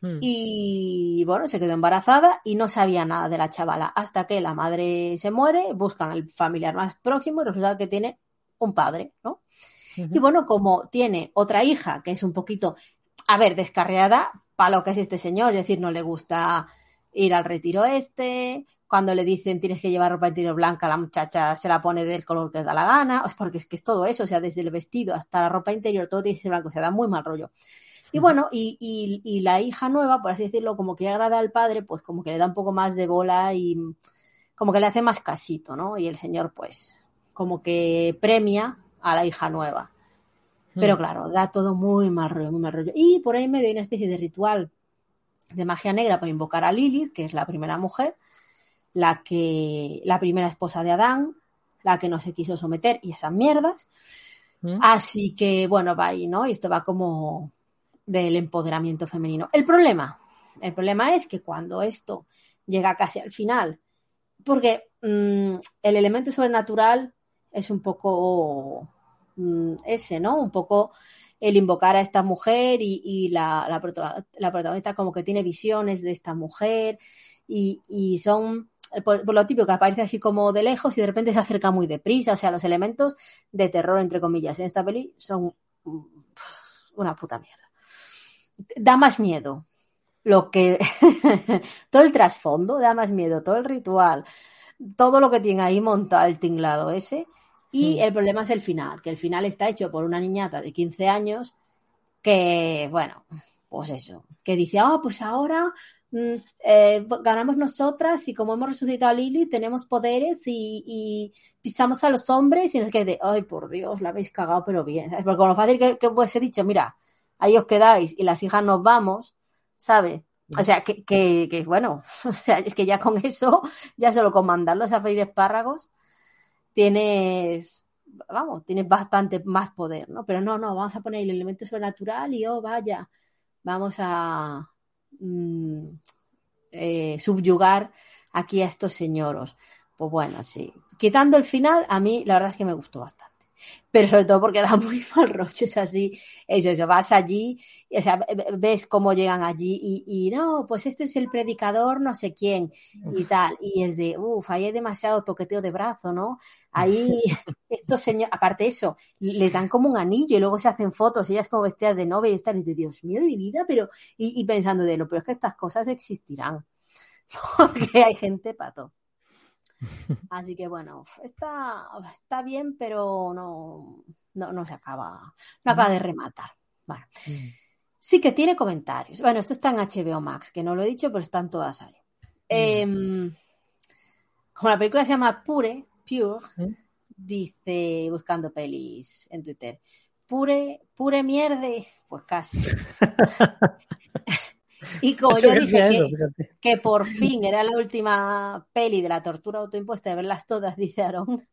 mm. y bueno, se quedó embarazada y no sabía nada de la chavala. Hasta que la madre se muere, buscan el familiar más próximo y resulta que tiene un padre, ¿no? Y bueno, como tiene otra hija que es un poquito, a ver, descarriada para lo que es este señor, es decir, no le gusta ir al retiro este, cuando le dicen tienes que llevar ropa interior blanca, la muchacha se la pone del color que le da la gana, o sea, porque es que es todo eso, o sea, desde el vestido hasta la ropa interior, todo tiene que ser blanco, o sea, da muy mal rollo. Y bueno, y, y, y la hija nueva, por así decirlo, como que agrada al padre, pues como que le da un poco más de bola y como que le hace más casito, ¿no? Y el señor, pues, como que premia a la hija nueva. Pero Mm. claro, da todo muy mal rollo, muy mal rollo. Y por ahí en medio hay una especie de ritual de magia negra para invocar a Lilith, que es la primera mujer, la que, la primera esposa de Adán, la que no se quiso someter y esas mierdas. Mm. Así que, bueno, va ahí, ¿no? Y esto va como del empoderamiento femenino. El problema, el problema es que cuando esto llega casi al final, porque mm, el elemento sobrenatural es un poco mm, ese, ¿no? Un poco el invocar a esta mujer y, la, la, prota- la protagonista como que tiene visiones de esta mujer y, y son por, por lo típico que aparece así como de lejos y de repente se acerca muy deprisa, o sea, los elementos de terror, entre comillas, en esta peli son mm, una puta mierda. Da más miedo lo que todo el trasfondo da más miedo, todo el ritual, todo lo que tiene ahí montado el tinglado ese. Y el problema es el final, que el final está hecho por una niñata de 15 años que, bueno, pues eso, que dice, ah, pues ahora mm, eh, ganamos nosotras y como hemos resucitado a Lily, tenemos poderes y, y pisamos a los hombres y nos quede, ay, por Dios, la habéis cagado, pero bien. ¿sabes? Porque con lo fácil que, que he dicho, mira, ahí os quedáis y las hijas nos vamos, ¿sabes? O sea, que, que, bueno, o sea, es que ya con eso, ya solo con mandarlos a freír espárragos, tienes, vamos, tienes bastante más poder, ¿no? Pero no, no, vamos a poner el elemento sobrenatural y, oh, vaya, vamos a mm, eh, subyugar aquí a estos señoros. Pues bueno, sí. Quitando el final, a mí la verdad es que me gustó bastante. Pero sobre todo porque da muy mal rollo, es así, es eso, vas allí, o sea, ves cómo llegan allí y, y no, pues este es el predicador no sé quién y tal, y es de, uff, ahí hay demasiado toqueteo de brazo, ¿no? Ahí, estos señores, aparte de eso, les dan como un anillo y luego se hacen fotos, ellas como vestidas de novia y están, y de Dios mío de mi vida, pero, y, y pensando de lo, pero es que estas cosas existirán, porque hay gente pato. Así que bueno, está, está bien, pero no, no, no se acaba, no acaba de rematar. Bueno, sí que tiene comentarios. Bueno, esto está en HBO Max, que no lo he dicho, pero están todas ahí. Eh, como la película se llama Pure, Pure, ¿Mm? dice, buscando pelis en Twitter, Pure, pure mierde, pues casi. y como yo que dije que, eso, que por fin era la última peli de la tortura autoimpuesta de verlas todas, dice Aaron.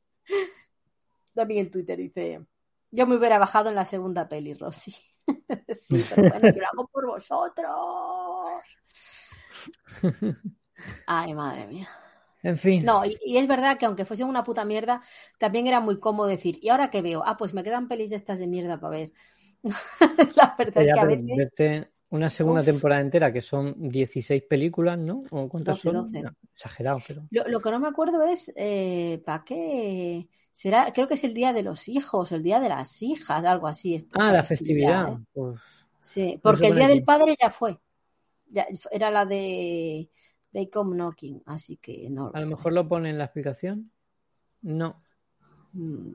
También en Twitter dice, yo me hubiera bajado en la segunda peli, Rosy. sí, pero bueno, yo lo hago por vosotros. Ay, madre mía. En fin. No, y, y es verdad que aunque fuese una puta mierda, también era muy cómodo decir, ¿y ahora qué veo? Ah, pues me quedan pelis de estas de mierda para ver. la verdad es que a veces... una segunda Uf. temporada entera que son 16 películas, ¿no? ¿O cuántas 12, son? 12. No, exagerado, pero. Lo, lo que no me acuerdo es ¿para qué? Será, creo que es el día de los hijos, el día de las hijas, algo así. Ah, la festividad. ¿eh? Pues, Sí, porque el día del padre ya fue. Ya, era la de They Come Knocking, así que no. a lo mejor lo pone en la explicación. No, Mm.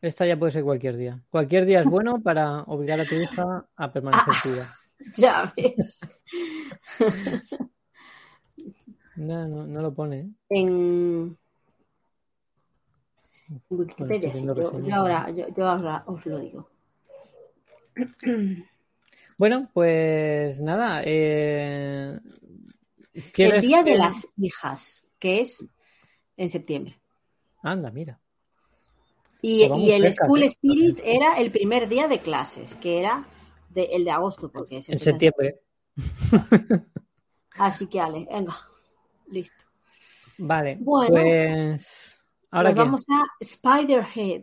esta ya puede ser cualquier día. Cualquier día es bueno para obligar a tu hija a permanecer Ah. Ya ves. No, no, no lo pone. ¿eh? En Wikipedia, sí, yo, ahora, yo, yo ahora os lo digo. Bueno, pues nada. Eh... El ¿quieres día de las hijas, que es en septiembre. Anda, mira. Y, y el cerca, School ¿eh? Spirit era el primer día de clases, que era de- el de agosto, porque En septiembre. Así que, Ale, venga, listo. Vale, Bueno. pues ahora qué? vamos a Spiderhead.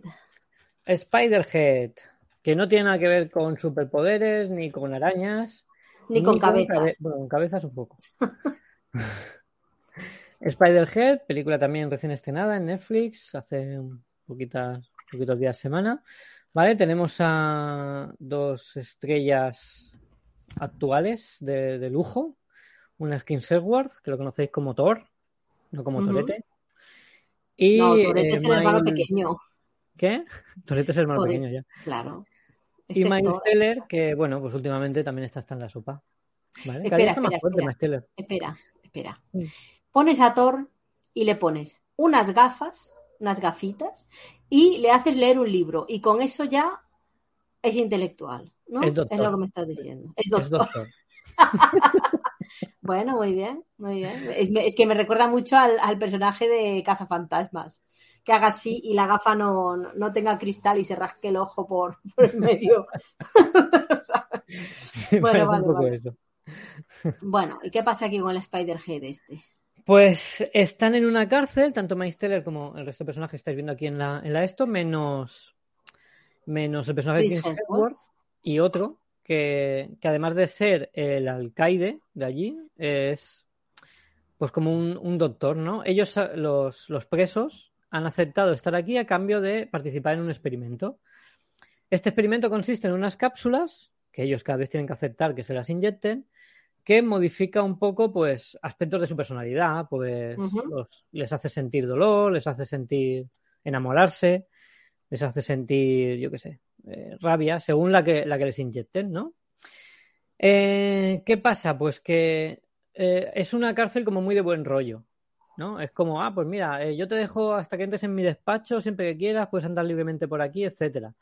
Spiderhead, que no tiene nada que ver con superpoderes ni con arañas, Ni con cabezas. cabe- bueno, con cabezas un poco. Spiderhead, película también recién estrenada en Netflix hace un poquitas, poquitos días semana. Vale, tenemos a dos estrellas actuales de, de lujo. Una es Hemsworth, que lo conocéis como Thor, no como Ujú. Torete. Y no, Tourette eh, es el hermano pequeño, ¿Qué? Torete es el hermano Torete. pequeño ya. claro. Y Este es Miles. Teller, que bueno, pues últimamente también está hasta en la sopa. ¿Vale? Fuerte. Espera, espera. Mm. Pones a Thor y le pones unas gafas, unas gafitas, y le haces leer un libro. Y con eso ya es intelectual, ¿no? Es lo que me estás diciendo. Es Es doctor. Bueno, muy bien, muy bien. Es, es que me recuerda mucho al, al personaje de Cazafantasmas. Que haga así y la gafa no, no, tenga cristal y se rasque el ojo por, por el medio. Parece vale, eso. bueno, ¿y qué pasa aquí con el Spider-Head este? Pues están en una cárcel, tanto Miles Teller como el resto de personajes que estáis viendo aquí en la, en la esto, menos, menos el personaje de Hemsworth. Y otro que, que además de ser el alcaide de allí, es pues como un, un doctor, ¿no? Ellos, los, los presos, han aceptado estar aquí a cambio de participar en un experimento. Este experimento consiste en unas cápsulas que ellos cada vez tienen que aceptar que se las inyecten, que modifica un poco, pues, aspectos de su personalidad, pues, los- les hace sentir dolor, les hace sentir enamorarse, les hace sentir, yo qué sé, eh, rabia, según la que, la que les inyecten, ¿no? Eh, ¿qué pasa? Pues que eh, es una cárcel como muy de buen rollo, ¿no? Es como, ah, pues mira, yo te dejo hasta que entres en mi despacho, siempre que quieras, puedes andar libremente por aquí, etcétera.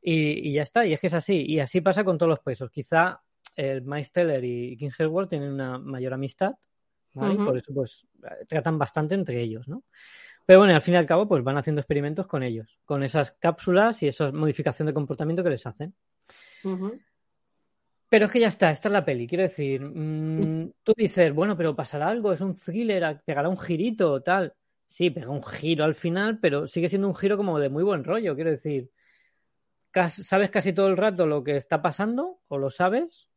Y, y ya está, y es que es así, y así pasa con todos los presos. Quizá el Miles Teller y King Hemsworth tienen una mayor amistad, ¿vale? Por eso pues tratan bastante entre ellos, ¿no? Pero bueno, al fin y al cabo, pues van haciendo experimentos con ellos, con esas cápsulas y esa modificación de comportamiento que les hacen. Pero es que ya está, esta es la peli. Quiero decir, mm, tú dices, bueno, pero pasará algo, es un thriller, pegará un girito, tal. Sí, pega un giro al final, pero sigue siendo un giro como de muy buen rollo. Quiero decir, sabes casi todo el rato lo que está pasando, o lo sabes.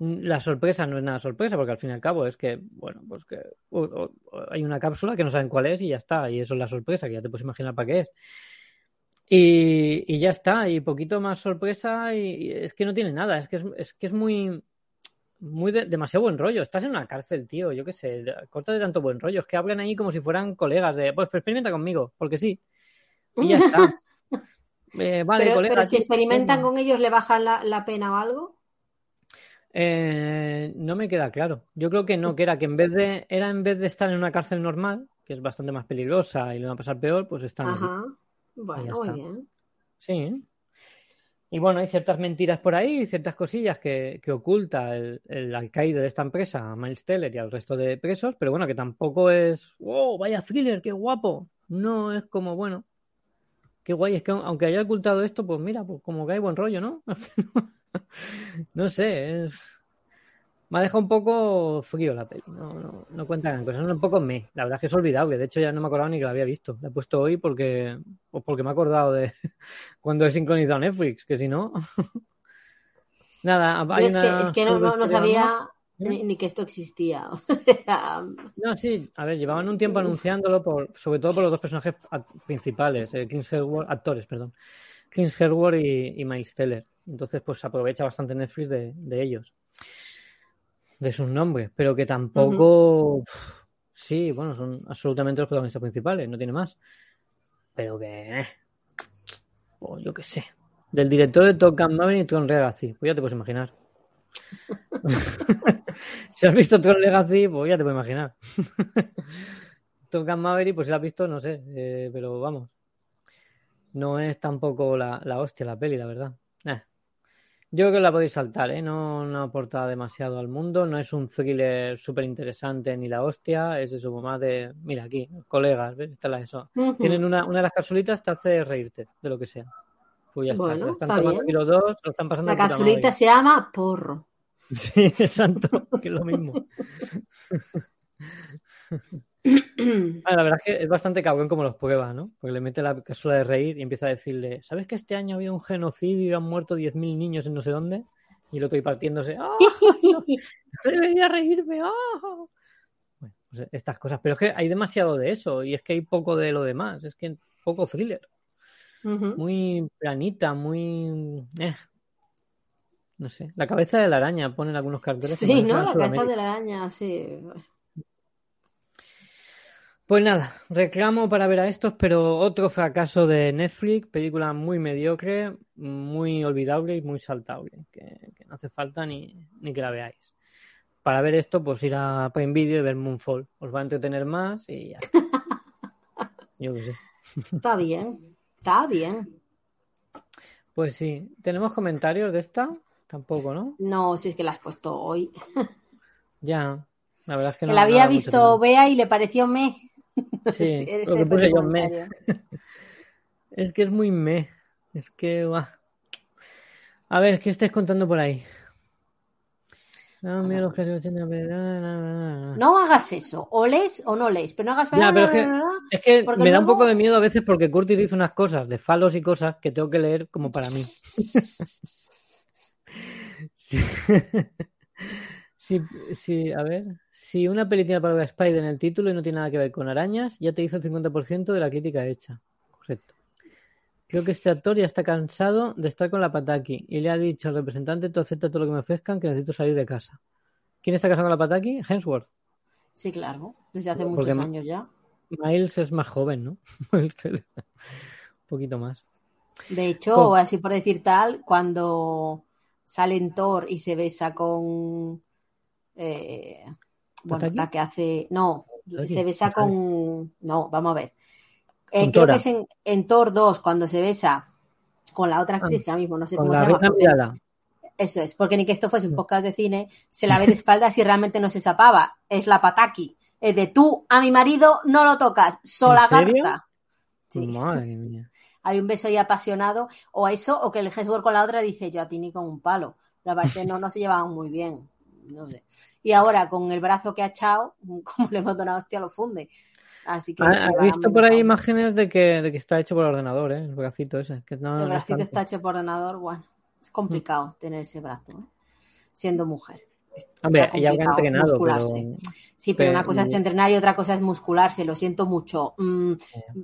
La sorpresa no es nada sorpresa, porque al fin y al cabo es que, bueno, pues que o- o- o hay una cápsula que no saben cuál es y ya está. Y eso es la sorpresa, que ya te puedes imaginar para qué es. Y, y ya está, y poquito más sorpresa, y, y es que no tiene nada, es que es, es que es muy, muy de- demasiado buen rollo. Estás en una cárcel, tío, yo qué sé, corta de tanto buen rollo. Es que hablan ahí como si fueran colegas de, pues experimenta conmigo, porque sí. Y ya está. Eh, vale, pero, colega, pero si experimentan con ellos, ¿le bajan la, la pena o algo? Eh, no me queda claro. Yo creo que no, que era que en vez de, era en vez de estar en una cárcel normal, que es bastante más peligrosa y le va a pasar peor, pues están. Ajá. Bueno, muy está. bien. Sí. Y bueno, hay ciertas mentiras por ahí, ciertas cosillas que, que oculta el, el alcaide de esta empresa, a Miles Teller y al resto de presos, pero bueno, que tampoco es, wow, vaya thriller, qué guapo. No es como, bueno, qué guay, es que aunque haya ocultado esto, pues mira, pues como que hay buen rollo, ¿no? No sé, es... Me ha dejado un poco frío la peli, no, no, no cuenta gran cosa, un poco me. La verdad es que es olvidado, que de hecho ya no me acordaba ni que la había visto. La he puesto hoy porque, pues porque me he acordado de cuando he sincronizado Netflix, que si no... Nada, hay es que, una es que no, no- no sabía más. ni, ni que esto existía. No, sí, a ver, llevaban un tiempo anunciándolo, por, sobre todo por los dos personajes principales, eh, Kings actores, perdón, Kings Hemsworth y, y Miles Teller. Entonces, pues se aprovecha bastante Netflix de, de ellos, de sus nombres, pero que tampoco, sí, bueno, son absolutamente los protagonistas principales, no tiene más, pero que, eh, pues yo qué sé, del director de Top Gun Maverick y Tron Legacy, pues ya te puedes imaginar. si has visto Tron Legacy, pues ya te puedes imaginar. Top Gun Maverick, pues si la has visto, no sé, eh, pero vamos. No es tampoco la, la hostia la peli, la verdad. Eh. Yo creo que la podéis saltar, ¿eh? No, no aporta demasiado al mundo, no es un thriller súper interesante ni la hostia, es eso, más de, mira aquí, colegas, ¿ves? Esta es la eso. Tienen una, una de las capsulitas te hace reírte de lo que sea. Pues ya está, Bueno, lo están está tomando los dos, lo están pasando La capsulita se llama porro. Sí, exacto, que es lo mismo. Ah, la verdad es que es bastante cabrón como los prueba, ¿no? Porque le mete la cápsula de reír y empieza a decirle, ¿sabes que este año ha habido un genocidio y han muerto 10.000 niños en no sé dónde? Y el otro ahí partiéndose, ¡ah! no, debería reírme! ¡ah! Bueno, pues estas cosas. Pero es que hay demasiado de eso y es que hay poco de lo demás. Es que poco thriller. Muy planita, muy... eh. No sé. La cabeza de la araña ponen algunos carteles. Sí, ¿no? La cabeza de la araña, sí. Pues nada, reclamo para ver a estos, pero otro fracaso de Netflix, película muy mediocre, muy olvidable y muy saltable, que, que no hace falta ni, ni que la veáis. Para ver esto, pues ir a Prime Video y ver Moonfall. Os va a entretener más y ya. Yo qué sé. Está bien. Está bien. Pues sí, ¿tenemos comentarios de esta? Tampoco, ¿no? No, si es que la has puesto hoy. Ya, la verdad es que Que no. la había visto. Bea y le pareció me. Sí, lo que puse yo, me. Es que es muy me. Es que va. A ver, ¿qué estáis contando por ahí? No, mira los que No, No hagas eso. O lees o no lees. Pero no hagas. Ya, pero es que- Es que me da un poco de miedo a veces porque Curtis dice unas cosas de falos y cosas que tengo que leer como para mí. Sí, sí, a ver. Si una peli tiene la palabra Spider en el título y no tiene nada que ver con arañas, ya te hizo el 50% de la crítica hecha. Correcto. Creo que este actor ya está cansado de estar con la pataki y le ha dicho al representante, tú acepta todo lo que me ofrezcan, que necesito salir de casa. ¿Quién está casado con la pataki? Hemsworth. Sí, claro. Desde hace Porque muchos años ya. Miles es más joven, ¿no? Un poquito más. De hecho, así por decir tal, cuando sale en Thor y se besa con. eh, bueno, la que hace. No, se besa con. No, vamos a ver. Eh, creo que es en, en Thor 2 cuando se besa con la otra actriz, que ahora mismo no sé Ah, cómo se llama. Eso es, porque ni que esto fuese un podcast de cine, se la ve de espaldas y realmente no se zapaba. Es la pataki. Es de tú a mi marido no lo tocas, sola garta. Sí. Madre mía. Hay un beso ahí apasionado, o eso, o que el Hemsworth con la otra dice yo a ti ni con un palo. La parte no, no se llevaban muy bien. No sé. Y ahora con el brazo que ha echado, como le hemos donado hostia, lo funde. Así que ¿Has se has visto por ahí imágenes de que, de que está hecho por ordenador, ¿eh? El bracito ese. Que no, El bracito está hecho por ordenador, bueno, es complicado tener ese brazo, ¿eh? siendo mujer. Hombre, ella habrá entrenado, muscularse. pero... Sí, pero Pero- una cosa es entrenar y otra cosa es muscularse, lo siento mucho. Mm,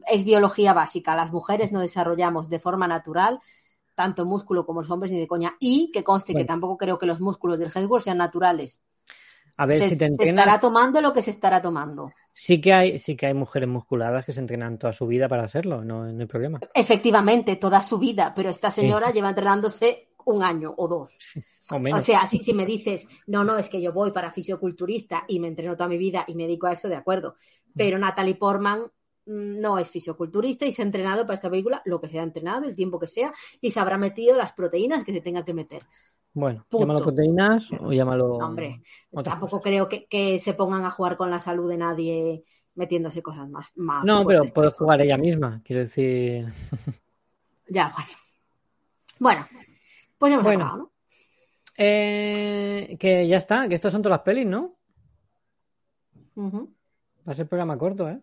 es biología básica. Las mujeres no desarrollamos de forma natural tanto músculo como los hombres ni de coña. Y que conste que tampoco creo que los músculos del Hemsworth sean naturales. A ver, se, si te se entrenas... estará tomando lo que se estará tomando. Sí que hay, sí que hay mujeres musculadas que se entrenan toda su vida para hacerlo, no, no hay problema. Efectivamente, toda su vida, pero esta señora lleva entrenándose un año o dos. O menos. O sea, si, si me dices, no, no, es que yo voy para fisioculturista y me entreno toda mi vida y me dedico a eso, de acuerdo. Pero Natalie Portman mm, no es fisioculturista y se ha entrenado para esta película lo que se ha entrenado, el tiempo que sea, y se habrá metido las proteínas que se tenga que meter. bueno, punto. llámalo proteínas o llámalo... Hombre, tampoco cosas. creo que, que se pongan a jugar con la salud de nadie metiéndose cosas más. más No, pero puede jugar ella misma, quiero decir... Ya, bueno. Bueno, pues ya hemos Bueno. acabado, ¿no? Eh, que ya está, que estas son todas las pelis, ¿no? Va a ser programa corto, ¿eh?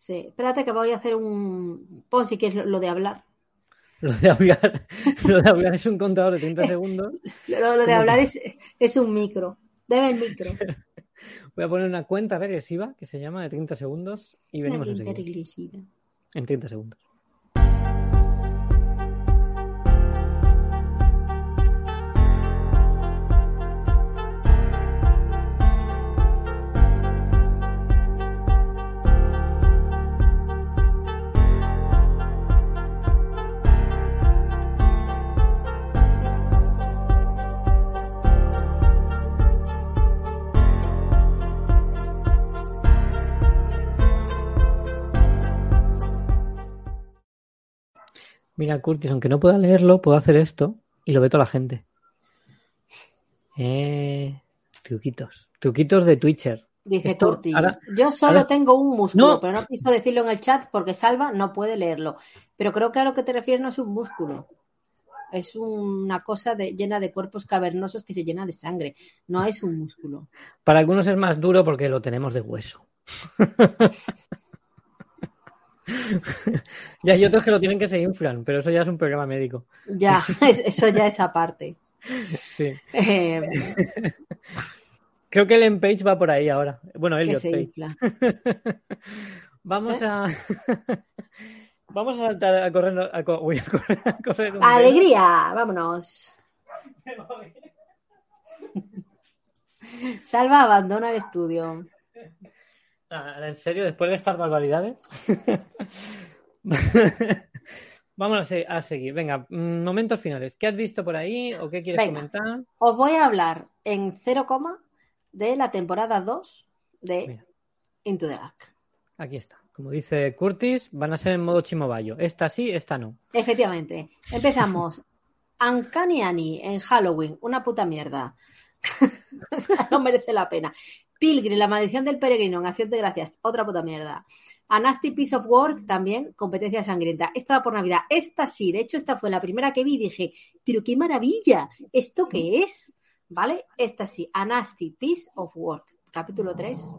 Sí, espérate que voy a hacer un... Pon si quieres lo- de hablar. Lo de hablar, lo de hablar es un contador de 30 segundos. Lo, lo de hablar es, es un micro. Debe el micro. Voy a poner una cuenta regresiva que se llama de 30 segundos y venimos enseguida. En 30 segundos. Mira, Curtis, aunque no pueda leerlo, puedo hacer esto y lo ve toda la gente. Eh, truquitos. Truquitos de Twitcher. Dice Esto, Curtis. ahora- Yo solo ahora- tengo un músculo, No. pero no quiso decirlo en el chat porque Salva no puede leerlo. Pero creo que a lo que te refieres no es un músculo. Es una cosa de- llena de cuerpos cavernosos que se llena de sangre. No es un músculo. Para algunos es más duro porque lo tenemos de hueso. ya hay otros que lo tienen que se inflan, pero eso ya es un programa médico. Ya, es- eso ya es aparte. Sí. Eh, Creo que el Page va por ahí ahora. Bueno, que Elliot se Page. infla. Vamos ¿Eh? a. Vamos a saltar a correr. A, co- uy, a correr, a correr un velo. Alegría, vámonos. Salva abandona el estudio. Ah, ¿En serio? Después de estas barbaridades. Vamos a, se- a seguir. Venga, mm, momentos finales. ¿Qué has visto por ahí o qué quieres Venga. comentar? Os voy a hablar en cero coma de la temporada 2 de Mira. Into the Dark. Aquí está. Como dice Curtis, van a ser en modo chimobayo. Esta sí, esta no. Efectivamente. Empezamos. Uncanny Annie en Halloween. Una puta mierda. No merece la pena. Pilgrim, la maldición del peregrino en Acción de Gracias. Otra puta mierda. A Nasty Piece of Work también, competencia sangrienta. Esta va por Navidad. Esta sí, de hecho, esta fue la primera que vi y dije, pero qué maravilla, ¿esto qué es? ¿Vale? Esta sí, A Nasty Piece of Work, capítulo 3.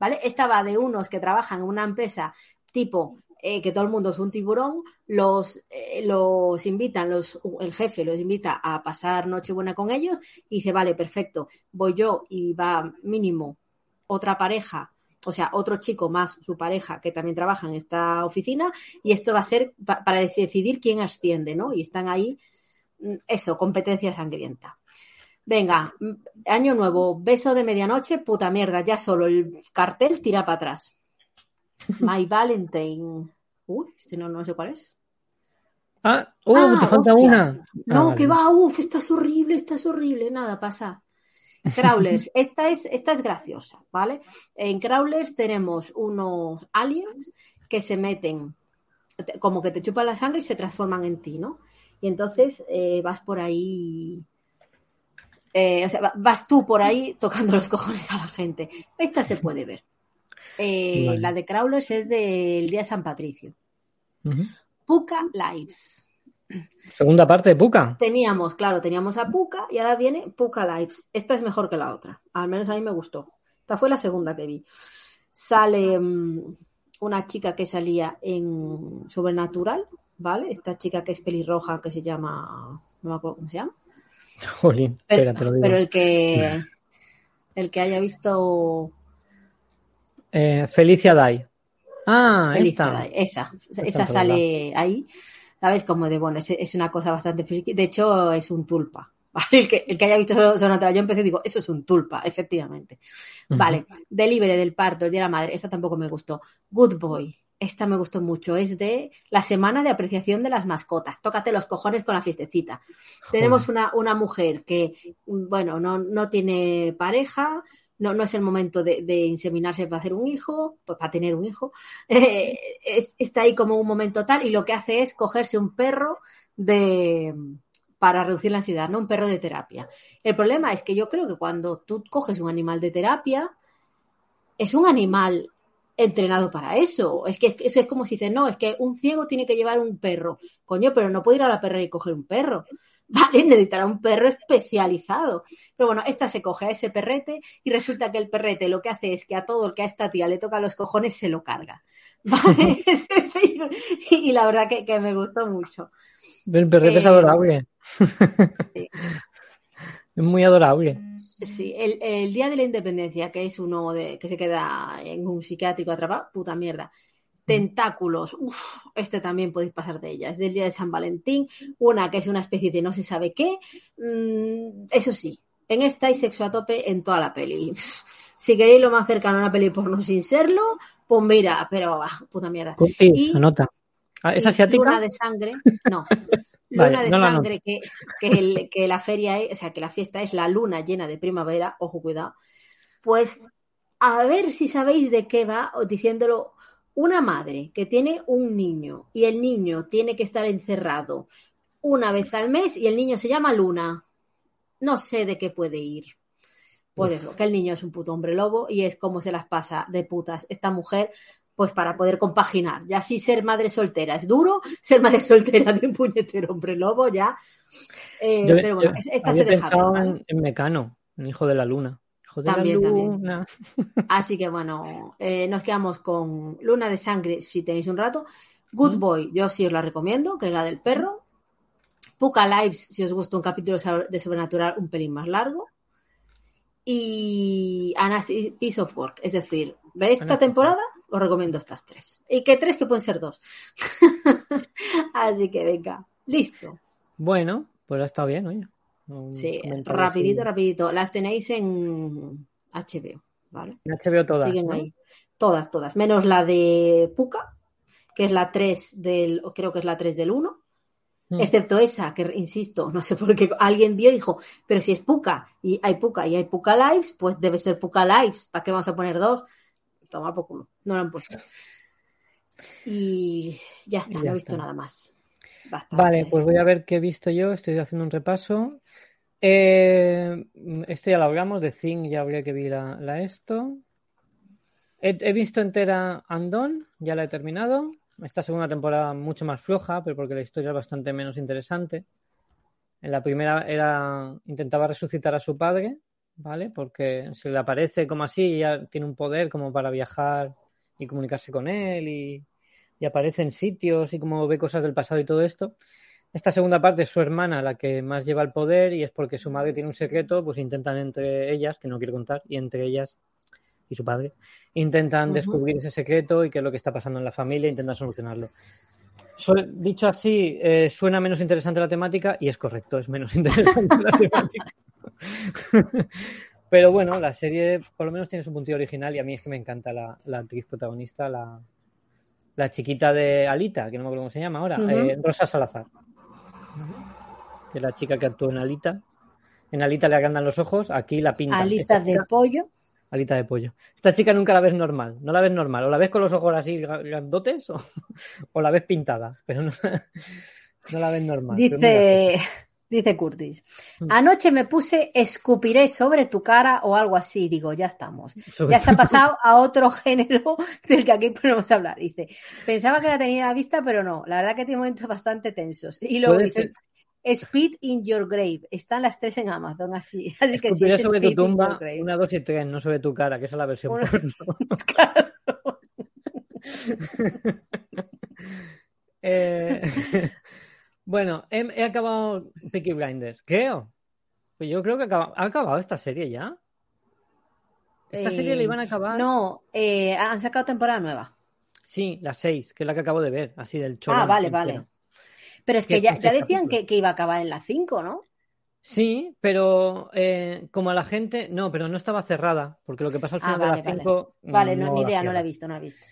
¿Vale? Esta va de unos que trabajan en una empresa tipo eh, que todo el mundo es un tiburón, los, eh, los invitan, los, el jefe los invita a pasar Nochebuena con ellos y dice, vale, perfecto, voy yo y va mínimo otra pareja, o sea, otro chico más su pareja que también trabaja en esta oficina y esto va a ser pa- para decidir quién asciende, ¿no? Y están ahí, mm, eso, competencia sangrienta. Venga, mm, año nuevo, beso de medianoche, puta mierda, ya solo el cartel tira para atrás. My Valentine. Uy, este no, no sé cuál es. Ah, ¡uh! Ah, te falta hostia. una. No, Ah, vale. que va, uff, esta es horrible, esta es horrible. Nada, pasa. Crawlers, esta es, esta es graciosa, ¿vale? En Crawlers tenemos unos aliens que se meten, te- como que te chupan la sangre y se transforman en ti, ¿no? Y entonces eh, vas por ahí, eh, o sea, va- vas tú por ahí tocando los cojones a la gente. Esta se puede ver. Eh, Vale. La de Crawlers es del Día de San Patricio. Ujú. Puka Lives. Segunda parte de Puka. Teníamos, claro, teníamos a Puka y ahora viene Puka Lives. Esta es mejor que la otra. Al menos a mí me gustó. Esta fue la segunda que vi. Sale mm, una chica que salía en Sobrenatural, ¿vale? Esta chica que es pelirroja, que se llama. No me acuerdo cómo se llama. Jolín, Pero, espera, te lo digo. pero el que. El que haya visto. Eh, Felicia Day. Ah, Felicidad, esta. esa. Esta Esa es sale ahí. ¿Sabes? Como de, bueno, es, es una cosa bastante friki. De hecho, es un tulpa. ¿vale? El que, el que haya visto Sobrenatural, yo empecé y digo, eso es un tulpa, efectivamente. Vale, Delivery del parto, el día de la madre, esta tampoco me gustó. Good Boy, esta me gustó mucho, es de la semana de apreciación de las mascotas. Tócate los cojones con la fiestecita. Tenemos una, una mujer que, bueno, no, no tiene pareja, no, no es el momento de, inseminarse para hacer un hijo, pues para tener un hijo. Es- está ahí como un momento tal y lo que hace es cogerse un perro de para reducir la ansiedad, ¿no? Un perro de terapia. El problema es que yo creo que cuando tú coges un animal de terapia, es un animal entrenado para eso. Es que es, es como si dices, no, es que un ciego tiene que llevar un perro. Coño, pero no puede ir a la perra y coger un perro. Vale, necesitará un perro especializado. Pero bueno, esta se coge a ese perrete y resulta que el perrete lo que hace es que a todo el que a esta tía le toca los cojones se lo carga. ¿Vale? Es decir, y la verdad que, que me gustó mucho. El perrete es Eh, adorable. sí. Es muy adorable. Sí, el, el Día de la Independencia, que es uno de que se queda en un psiquiátrico atrapado, puta mierda. Tentáculos, uff, este también podéis pasar de ella. Es del día de San Valentín, una que es una especie de no se sabe qué. Mm, eso sí, en esta hay sexo a tope en toda la peli. Si queréis lo más cercano a una peli porno sin serlo, pues mira, pero ah, puta mierda. Curtis, Y- anota. Ah, ¿Es asiática? Luna de sangre, no. Vale, Luna de no sangre, que, que, el- que la feria es, o sea, que la fiesta es la luna llena de primavera, ojo, cuidado. Pues a ver si sabéis de qué va, o diciéndolo, una madre que tiene un niño y el niño tiene que estar encerrado una vez al mes y el niño se llama Luna. No sé de qué puede ir. Pues eso, que el niño es un puto hombre lobo y es como se las pasa de putas esta mujer, pues para poder compaginar. Ya si ser madre soltera es duro, ser madre soltera de un puñetero hombre lobo ya. Eh, Yo- pero bueno, yo esta se deja en, en Mecano, Hijo de la Luna. También, también. Así que bueno, eh, nos quedamos con Luna de Sangre si tenéis un rato. Good Mm. Boy, yo sí os la recomiendo, que es la del perro. Puka Lives, si os gusta un capítulo de Sobrenatural un pelín más largo. Y Anna's Piece of Work, es decir, de esta temporada os recomiendo estas tres. Y que tres que pueden ser dos. Así que venga, listo. Bueno, pues ha estado bien, oye. Sí, rapidito, así. rapidito. Las tenéis en HBO, ¿vale? En HBO todas. Siguen ¿no? ahí. Todas, todas. Menos la de Puka, que es la 3 del, creo que es la 3 del 1. Mm. Excepto esa, que insisto, no sé por qué alguien vio y dijo, pero si es Puka y hay Puka y hay Puka Lives, pues debe ser Puka Lives. ¿Para qué vamos a poner dos? Toma por culo. No lo han puesto. Y ya está, Y no he visto está. nada más. Bastante Vale, pues voy a ver qué he visto yo. Estoy haciendo un repaso. Eh, esto ya lo hablamos, de Thing ya hablé que vi la, esto. He, visto entera Andon, ya la he terminado. Esta segunda temporada mucho más floja, pero porque la historia es bastante menos interesante. En la primera era intentaba resucitar a su padre, ¿vale? Porque se le aparece como así, ya tiene un poder como para viajar y comunicarse con él y aparece en sitios y como ve cosas del pasado y todo esto. Esta segunda parte es su hermana la que más lleva el poder y es porque su madre tiene un secreto, pues intentan entre ellas, que no quiero contar, y entre ellas y su padre, intentan descubrir ese secreto y qué es lo que está pasando en la familia intentan solucionarlo. Dicho así, eh, suena menos interesante la temática y es correcto, es menos interesante la temática. Pero bueno, la serie por lo menos tiene su puntillo original y a mí es que me encanta la, la actriz protagonista, la, la chiquita de Alita, que no me acuerdo cómo se llama ahora, eh, Rosa Salazar. Que es la chica que actuó en Alita. En Alita le agrandan los ojos, aquí la pintan. Alitas Esta de chica- pollo. Alita de pollo. Esta chica nunca la ves normal, no la ves normal. O la ves con los ojos así grandotes o, o la ves pintada, pero no, no la ves normal. Dice, dice Curtis. Mm. Anoche me puse escupiré sobre tu cara o algo así. Digo, ya estamos. sobre Ya se ha pasado a otro género del que aquí podemos hablar. Dice, pensaba que la tenía a la vista, pero no. La verdad que tiene momentos bastante tensos. Y luego dice, Speed in Your Grave. Están las tres en Amazon, así. Así que sí, es sobre Speed tu tumba, una, dos y tres, no sobre tu cara, que esa es la versión Una- porno. Claro. Eh, bueno, he, he acabado Peaky Blinders, creo. Pues yo creo que acaba- ha acabado esta serie ya. Esta serie Eh, la iban a acabar. No, eh, han sacado temporada nueva. Sí, la seis, que es la que acabo de ver, así del chorro. Ah, vale, vale. Pero es Que ya, decían que, que iba a acabar en la 5, ¿no? Sí, pero eh, como a la gente, no, pero no estaba cerrada, porque lo que pasa al Ah, final vale, de las 5 Vale, no, ni idea, no la he visto, no la he visto.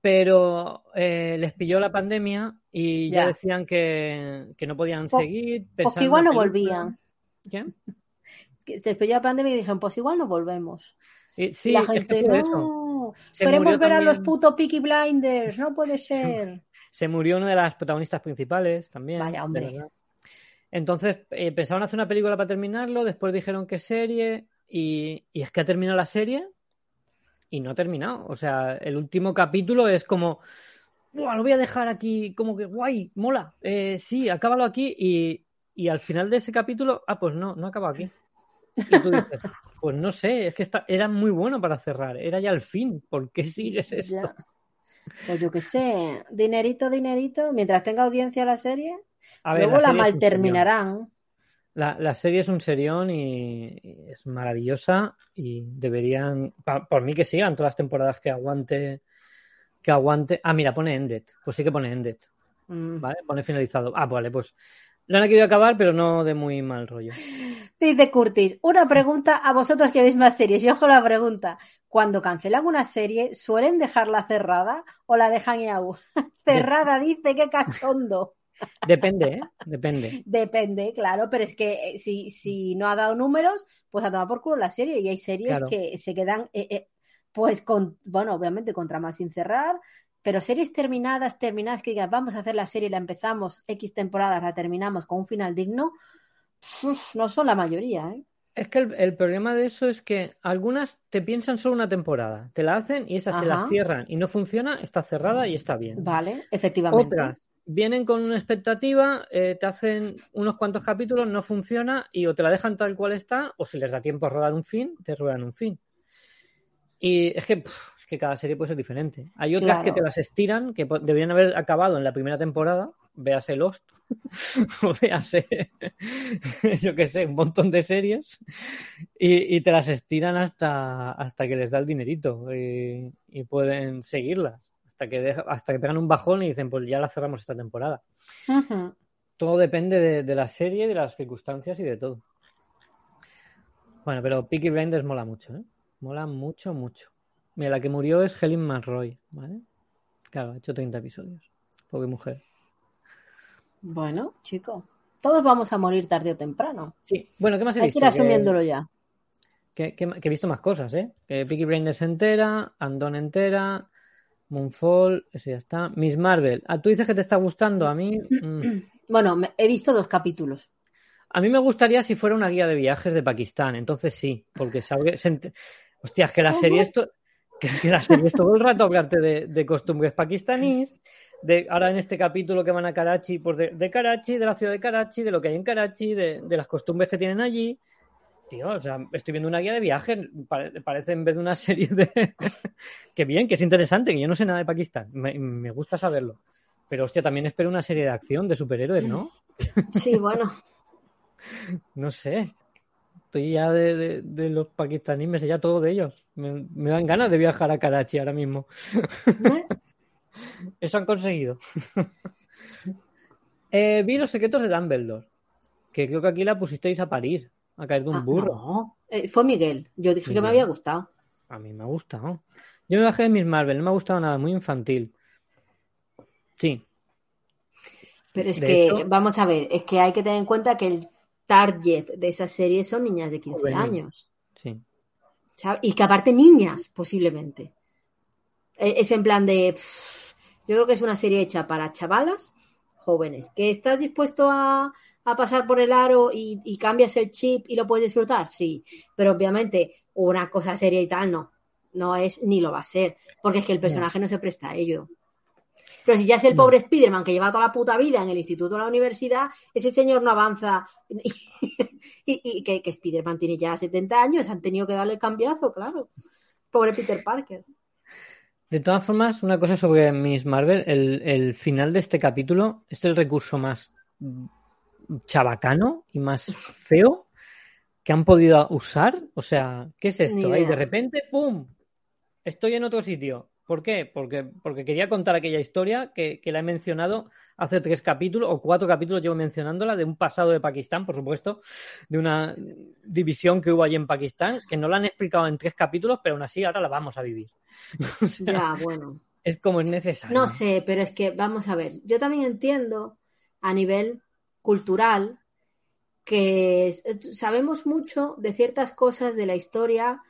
Pero eh, les pilló la pandemia y ya, Ya. decían que, que no podían Po- seguir. Pues que pensando igual no volvían. ¿Qué? Se despedió la pandemia y dijeron, pues igual no volvemos. Y- sí, la es que gente, fue no, queremos ver a los putos Peaky Blinders, no puede ser. Se murió una de las protagonistas principales también. Vaya, hombre. Entonces eh, pensaban hacer una película para terminarlo, después dijeron que serie y, y es que ha terminado la serie y no ha terminado. O sea, el último capítulo es como, "Buah, lo voy a dejar aquí, como que guay, mola. Eh, sí, acábalo aquí y, y al final de ese capítulo, ah, pues no, no acaba aquí. Y tú dices, pues no sé, es que está, era muy bueno para cerrar, era ya el fin, ¿por qué sigues esto? Pues yo qué sé, dinerito, dinerito, mientras tenga audiencia la serie, A ver, Luego la, es mal terminarán. La, la serie es un serión y, y es maravillosa y deberían, pa- por mí que sigan todas las temporadas que aguante, que aguante. Ah, mira, pone Ended. Pues sí que pone Ended, Mm. ¿vale? Pone finalizado. Ah, vale, pues lo han querido acabar, pero no de muy mal rollo. Dice Curtis, una pregunta a vosotros que veis más series. Y ojo la pregunta. Cuando cancelan una serie, ¿suelen dejarla cerrada o la dejan en agua? cerrada, dice, qué cachondo. Depende, ¿eh? Depende. Depende, claro, pero es que eh, si, si no ha dado números, pues a tomar por culo la serie. Y hay series Claro. que se quedan, eh, eh, pues con, bueno, obviamente con tramas sin cerrar, pero series terminadas, terminadas, que digas, vamos a hacer la serie, la empezamos X temporadas, la terminamos con un final digno, no son la mayoría, ¿eh? Es que el, el problema de eso es que algunas te piensan solo una temporada, te la hacen y esa se la cierran y no funciona, está cerrada y está bien. Vale, efectivamente. Otras vienen con una expectativa, eh, te hacen unos cuantos capítulos, no funciona y o te la dejan tal cual está o si les da tiempo a rodar un fin, te ruedan un fin. Y es que, es que cada serie puede ser diferente. Hay otras Claro. que te las estiran, que deberían haber acabado en la primera temporada, véase Lost, o véase, yo qué sé, un montón de series, y, y te las estiran hasta, hasta que les da el dinerito y, y pueden seguirlas. Hasta que, deja- hasta que pegan un bajón y dicen, pues ya la cerramos esta temporada. Todo depende de, de la serie, de las circunstancias y de todo. Bueno, pero Peaky Blinders mola mucho, ¿eh? Mola mucho, mucho. Mira, la que murió es Helen McRoy, ¿vale? Claro, ha hecho 30 episodios. Pobre mujer. Bueno, chico, todos vamos a morir tarde o temprano. Sí, bueno, ¿qué más he Hay que visto? ir Que- asumiéndolo ya. que, que- que he visto más cosas, ¿eh? Que Peaky Blinders entera, Andon entera, Moonfall, eso ya está. Miss Marvel. Ah, tú dices que te está gustando. A mí, mm, Bueno, me- he visto dos capítulos. a mí me gustaría si fuera una guía de viajes de Pakistán. Entonces sí, porque sabe, se ent- que la serie esto, que, serie es todo el rato hablarte de, de costumbres pakistaníes. De, ahora en este capítulo que van a Karachi, pues de, de Karachi, de la ciudad de Karachi, de lo que hay en Karachi, de, de las costumbres que tienen allí. Tío, o sea, estoy viendo una guía de viaje, pare- parece en vez de una serie de... que bien, que es interesante, que yo no sé nada de Pakistán, me, me gusta saberlo. Pero hostia, también espero una serie de acción de superhéroes, ¿no? Sí, bueno. No sé. Estoy ya de, de- de los pakistaníes, me sé ya todo de ellos. Me, me dan ganas de viajar a Karachi ahora mismo. ¿eh? Eso han conseguido. Eh, vi los secretos de Dumbledore, que creo que aquí la pusisteis a parir, a caer de un Ah, burro. no. Eh, fue Miguel. Yo dije que me había gustado. A mí me ha gustado. Yo me bajé de Miss Marvel, no me ha gustado nada, muy infantil. Sí, Pero es De que, hecho- vamos a ver, es que hay que tener en cuenta que el target de esa serie son niñas de 15 Juvenil. años. sí. Y que aparte niñas, posiblemente. E- Es en plan de. pff, yo creo que es una serie hecha para chavalas jóvenes. ¿Que estás dispuesto a, a pasar por el aro y, y cambias el chip y lo puedes disfrutar? Sí. Pero obviamente, una cosa seria y tal, no. No es ni lo va a ser. Porque es que el personaje no se presta a ello. Pero si ya es el pobre Spiderman que lleva toda la puta vida en el instituto o la universidad, ese señor no avanza. y, y que, que Spiderman tiene ya 70 años, han tenido que darle el cambiazo, claro. Pobre Peter Parker. De todas formas, una cosa sobre Miss Marvel, el, el final de este capítulo es el recurso más chabacano y más feo que han podido usar. O sea, ¿qué es esto? Ahí de repente, ¡pum! Estoy en otro sitio. ¿Por qué? Porque, porque quería contar aquella historia que, que la he mencionado hace tres capítulos o cuatro capítulos llevo mencionándola de un pasado de Pakistán, por supuesto, de una división que hubo allí en Pakistán, que no la han explicado en tres capítulos, pero aún así ahora la vamos a vivir. O sea, Ya, bueno. es como es necesario. No sé, pero es que, vamos a ver, yo también entiendo a nivel cultural que sabemos mucho de ciertas cosas de la historia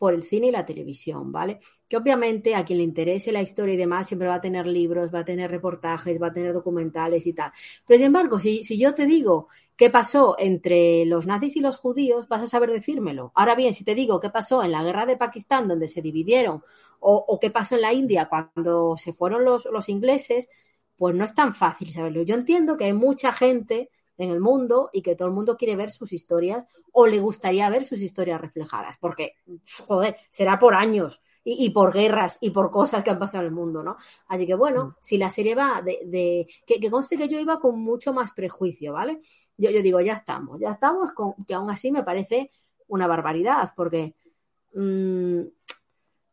por el cine y la televisión, ¿vale? Que obviamente a quien le interese la historia y demás siempre va a tener libros, va a tener reportajes, va a tener documentales y tal. Pero sin embargo, si, si yo te digo qué pasó entre los nazis y los judíos, vas a saber decírmelo. Ahora bien, si te digo qué pasó en la guerra de Pakistán, donde se dividieron, o, qué pasó en la India cuando se fueron los, los ingleses, pues no es tan fácil saberlo. Yo entiendo que hay mucha gente en el mundo y que todo el mundo quiere ver sus historias o le gustaría ver sus historias reflejadas, porque, joder, será por años Y, y por guerras y por cosas que han pasado en el mundo, ¿no? Así que bueno, Mm. si la serie va de, de- que, que conste que yo iba con mucho más prejuicio, ¿vale? Yo, yo digo, ya estamos, ya estamos, con, que aún así me parece una barbaridad, porque mm,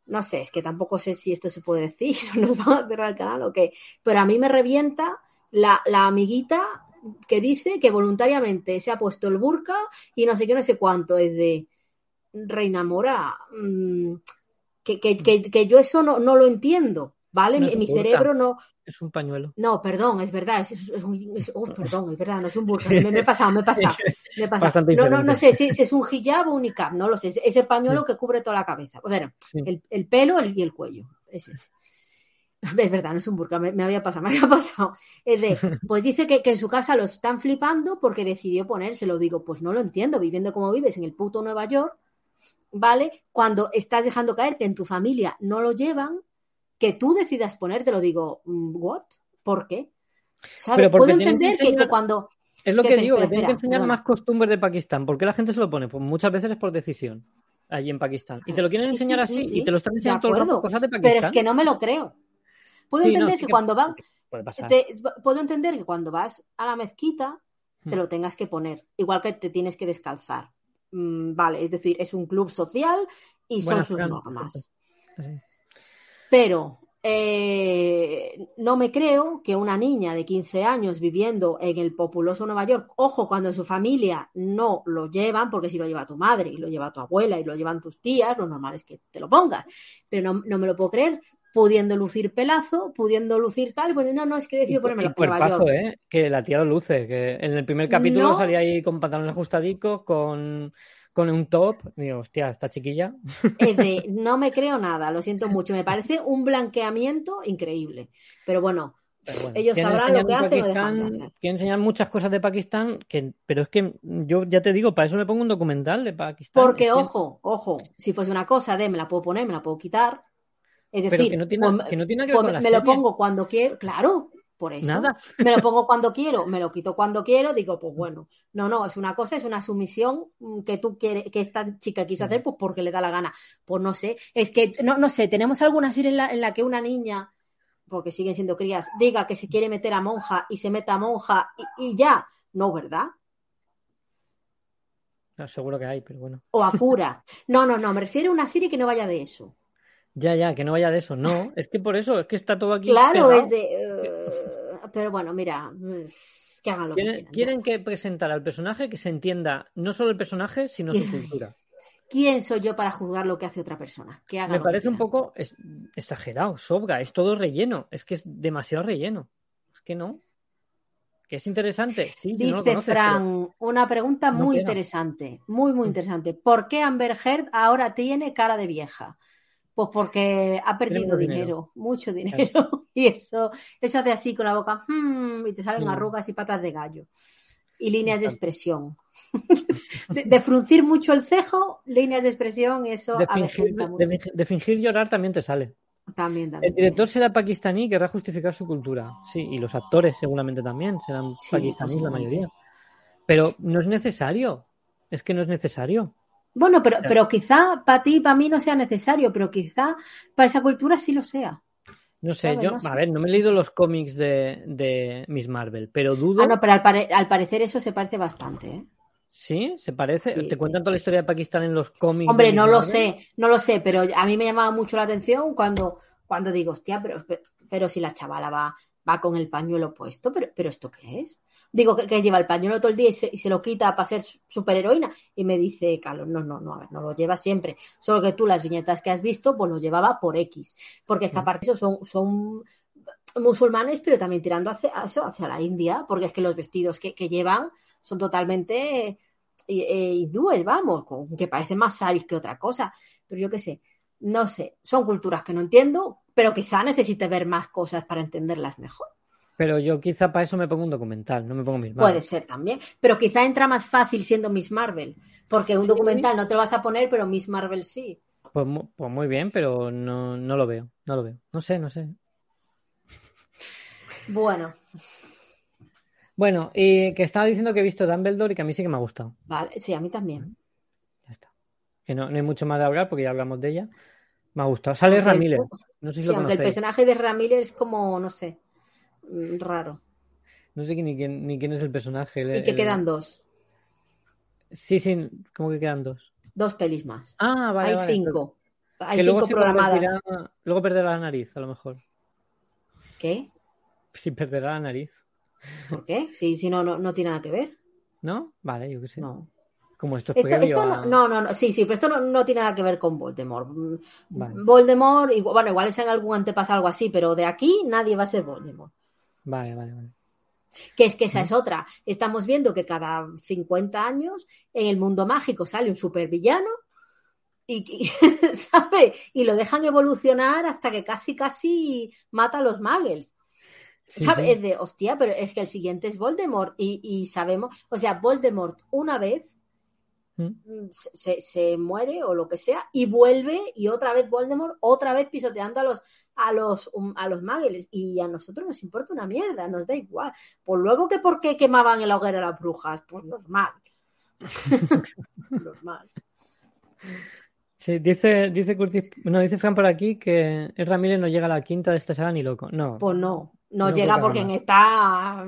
no sé, es que tampoco sé si esto se puede decir, nos van a cerrar el canal o qué, pero a mí me revienta la, la amiguita que dice que voluntariamente se ha puesto el burka y no sé qué, no sé cuánto, es de Reina Mora, mm, que, que, que, que yo eso no, no lo entiendo, ¿vale? No mi cerebro no, Es un pañuelo. no, perdón, es verdad, es, es- oh, perdón, es verdad, no es un burka, me, me he pasado, me he pasado, me he pasado. No, no, no sé si, si es un hijab o un niqab, no lo sé, es ese pañuelo que cubre toda la cabeza. Bueno, Sí. el, el pelo el- y el cuello, es ese. Es verdad, no es un burka, me, me había pasado, me había pasado. Es de, pues dice que, que en su casa lo están flipando porque decidió ponérselo. Digo, pues no lo entiendo, viviendo como vives en el puto Nueva York, ¿vale? Cuando estás dejando caer que en tu familia no lo llevan, que tú decidas ponértelo, digo, mm, ¿what? ¿Por qué? ¿Sabes? Puedo que entender que, cuando. Es lo Que- digo, que tienen que enseñar más costumbres de Pakistán. ¿Por qué la gente se lo pone? Pues muchas veces es por decisión, allí en Pakistán. Y te lo quieren Sí, enseñar sí, sí, así sí. y te lo están enseñando todo el rato acuerdo, cosas de Pakistán. Pero es que no me lo creo. Puedo Sí, no, entender sí que, que- cuando van, te- puedo entender que cuando vas a la mezquita te Hmm. lo tengas que poner, igual que te tienes que descalzar. Mm, vale, es decir, es un club social y son Buenas, sus normas. Sí. Pero eh, no me creo que una niña de 15 años viviendo en el populoso Nueva York, ojo, cuando en su familia no lo llevan, porque si lo lleva tu madre y lo lleva tu abuela y lo llevan tus tías, lo normal es que te lo pongas. Pero no, no me lo puedo creer, pudiendo lucir pelazo, pudiendo lucir tal, pues no, no, es que decido en Nueva cuerpazo, York. ¿eh? Que la tía lo luce. Que en el primer capítulo No. salía ahí con pantalones ajustadicos, con, con un top. Digo, hostia, esta chiquilla. Es de, no me creo nada, lo siento mucho, me parece un blanqueamiento increíble. Pero bueno, Pero bueno, ellos sabrán lo que hacen o dejan de hacer. Quieren enseñar muchas cosas de Pakistán, que, pero es que yo ya te digo, para eso me pongo un documental de Pakistán. Porque, ojo, ojo, si fuese una cosa de me la puedo poner, me la puedo quitar. Es Pero decir, que no tiene, pues, que no tiene que ver pues con la me lo pongo cuando quiero, claro, por eso. Nada. Me lo pongo cuando quiero, me lo quito cuando quiero, digo, pues bueno, no, no, es una cosa, es una sumisión mm, que tú quieres, que esta chica quiso hacer, pues porque le da la gana. Pues no sé, es que, no, no sé, tenemos alguna serie en la, en la que una niña, porque siguen siendo crías, diga que se quiere meter a monja y se meta a monja y, y ya, no, ¿verdad? No, seguro que hay, pero bueno. O a cura. No, no, no, me refiero a una serie que no vaya de eso. Ya, ya, que no vaya de eso. No, es que por eso, es que está todo aquí. Claro, pegado. es de. eh, pero bueno, mira, que hagan lo que Quieren, quieran. ya quieren que presentar al personaje que se entienda no solo el personaje, sino su cultura. ¿Quién soy yo para juzgar lo que hace otra persona? Que haga Me lo que parece un quieran. poco es- exagerado, sobra, es todo relleno, es que es demasiado relleno. Es que no. Que es interesante, sí, no Dice conoces, Fran, una pregunta no muy interesante, muy, muy interesante. ¿Por qué Amber Heard ahora tiene cara de vieja? Pues porque ha perdido dinero, dinero. mucho dinero. Y eso, eso hace así con la boca, "Hmm", y te salen Mm. arrugas y patas de gallo. Y líneas de expresión. de, de fruncir mucho el cejo, líneas de expresión, eso de, fingir, mucho. de fingir- de fingir llorar también te sale. También, también. El director será pakistaní y querrá justificar su cultura. Sí, y los actores seguramente también serán Sí, pakistaníes la mayoría. Pero no es necesario. Es que no es necesario. Bueno, pero, pero quizá para ti y para mí no sea necesario, pero quizá para esa cultura sí lo sea. No sé, ¿Sabes? yo, No sé. a ver, no me he leído los cómics de, de Miss Marvel, pero dudo. Ah, no, pero al, pare- al parecer eso se parece bastante, ¿eh? ¿Sí? ¿Se parece? Sí, ¿Te sí. cuentan toda la historia de Pakistán en los cómics? Hombre, no lo sé, no lo sé, pero a mí me llamaba mucho la atención cuando, cuando digo, hostia, pero, pero, pero si la chavala va, va con el pañuelo puesto, pero, pero ¿esto qué es? Digo que, que lleva el pañuelo todo el día y se, y se lo quita para ser su- superheroína. Y me dice, Carlos, no, no, no, a ver, no lo lleva siempre. Solo que tú las viñetas que has visto, pues lo llevaba por X. Porque es que aparte eso son, son musulmanes, pero también tirando hacia, hacia la India, porque es que los vestidos que, que llevan son totalmente eh, eh, hindúes, vamos, con- que parecen más saris que otra cosa. Pero yo qué sé, no sé, son culturas que no entiendo, pero quizá necesite ver más cosas para entenderlas mejor. Pero yo quizá para eso me pongo un documental, no me pongo Miss Marvel. Puede ser también, pero quizá entra más fácil siendo Miss Marvel, porque un Sí. documental no te lo vas a poner, pero Miss Marvel sí. Pues, pues muy bien, pero no, no lo veo, no lo veo. No sé, no sé. Bueno, Bueno, y que estaba diciendo que he visto Dumbledore y que a mí sí que me ha gustado. vale, sí, a mí también. Ya está. Que no, no hay mucho más de hablar porque ya hablamos de ella. Me ha gustado. Sale Ramírez. No sé si Sí, lo aunque el personaje de Ramírez es como, no sé, mm, raro. No sé ni quién, ni quién es el personaje. el- Y que el- quedan dos. Sí, sí, como que quedan dos. Dos pelis más. Ah, vale. Hay vale. cinco. Hay que luego cinco se programadas. Luego perderá la nariz, a lo mejor. ¿Qué? Sí, perderá la nariz. ¿Por qué? Si, si no, no, no tiene nada que ver. ¿No? Vale, yo qué sé. No. Como esto es Esto, previo esto a- no, no, no, sí, sí, pero esto no, no tiene nada que ver con Voldemort. Mm, Vale. Voldemort, igual- bueno, igual es en algún antepasado algo así, pero de aquí nadie va a ser Voldemort. Vale, vale, vale. Que es que esa es otra. Estamos viendo que cada 50 años en el mundo mágico sale un supervillano y, y- ¿sabe? Y lo dejan evolucionar hasta que casi, casi mata a los muggles. Sí, ¿Sabe? sí. Es de, hostia, pero es que el siguiente es Voldemort y, y sabemos, o sea, Voldemort una vez Mm. se, se- muere o lo que sea y vuelve y otra vez Voldemort, otra vez pisoteando a los a los um, a los muggles y a nosotros nos importa una mierda, nos da igual. Pues luego que por qué quemaban en la hoguera a las brujas, pues normal. normal. Sí, dice, dice Curtis, no, dice Fran por aquí que el Ramírez no llega a la quinta de esta saga ni loco. No, Pues no, no, No llega porque en esta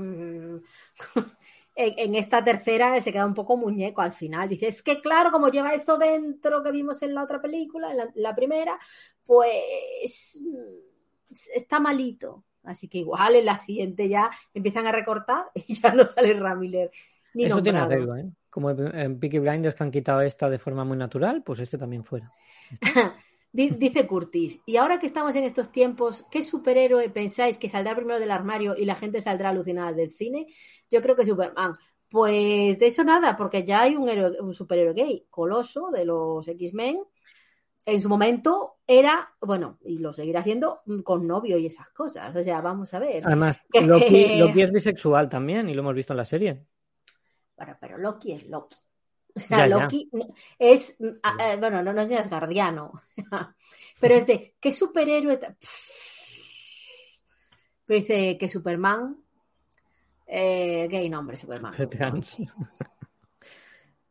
en, en esta tercera se queda un poco muñeco al final. Dice, es que claro, como lleva eso dentro que vimos en la otra película, en la, la primera, pues mm, está malito. Así que igual en la siguiente ya empiezan a recortar y ya no sale Ramiller ni eso tiene arreglo, ¿eh? Como en Peaky Blinders que han quitado esta de forma muy natural, pues este también fuera. Dice Curtis, y ahora que estamos en estos tiempos, ¿qué superhéroe pensáis que saldrá primero del armario y la gente saldrá alucinada del cine? Yo creo que Superman. Pues de eso nada, porque ya hay un, héroe- un superhéroe gay, Coloso de los X-Men. En su momento era, bueno, y lo seguirá siendo mm, con novio y esas cosas. O sea, vamos a ver. Además, Loki, Loki es bisexual también y lo hemos visto en la serie. Bueno, pero Loki es Loki. O sea, Ya. Loki es, mm, eh, bueno, no, no es ni asgardiano, pero es de, ¿qué superhéroe? Pero dice que Superman, eh, gay nombre Superman. Trans.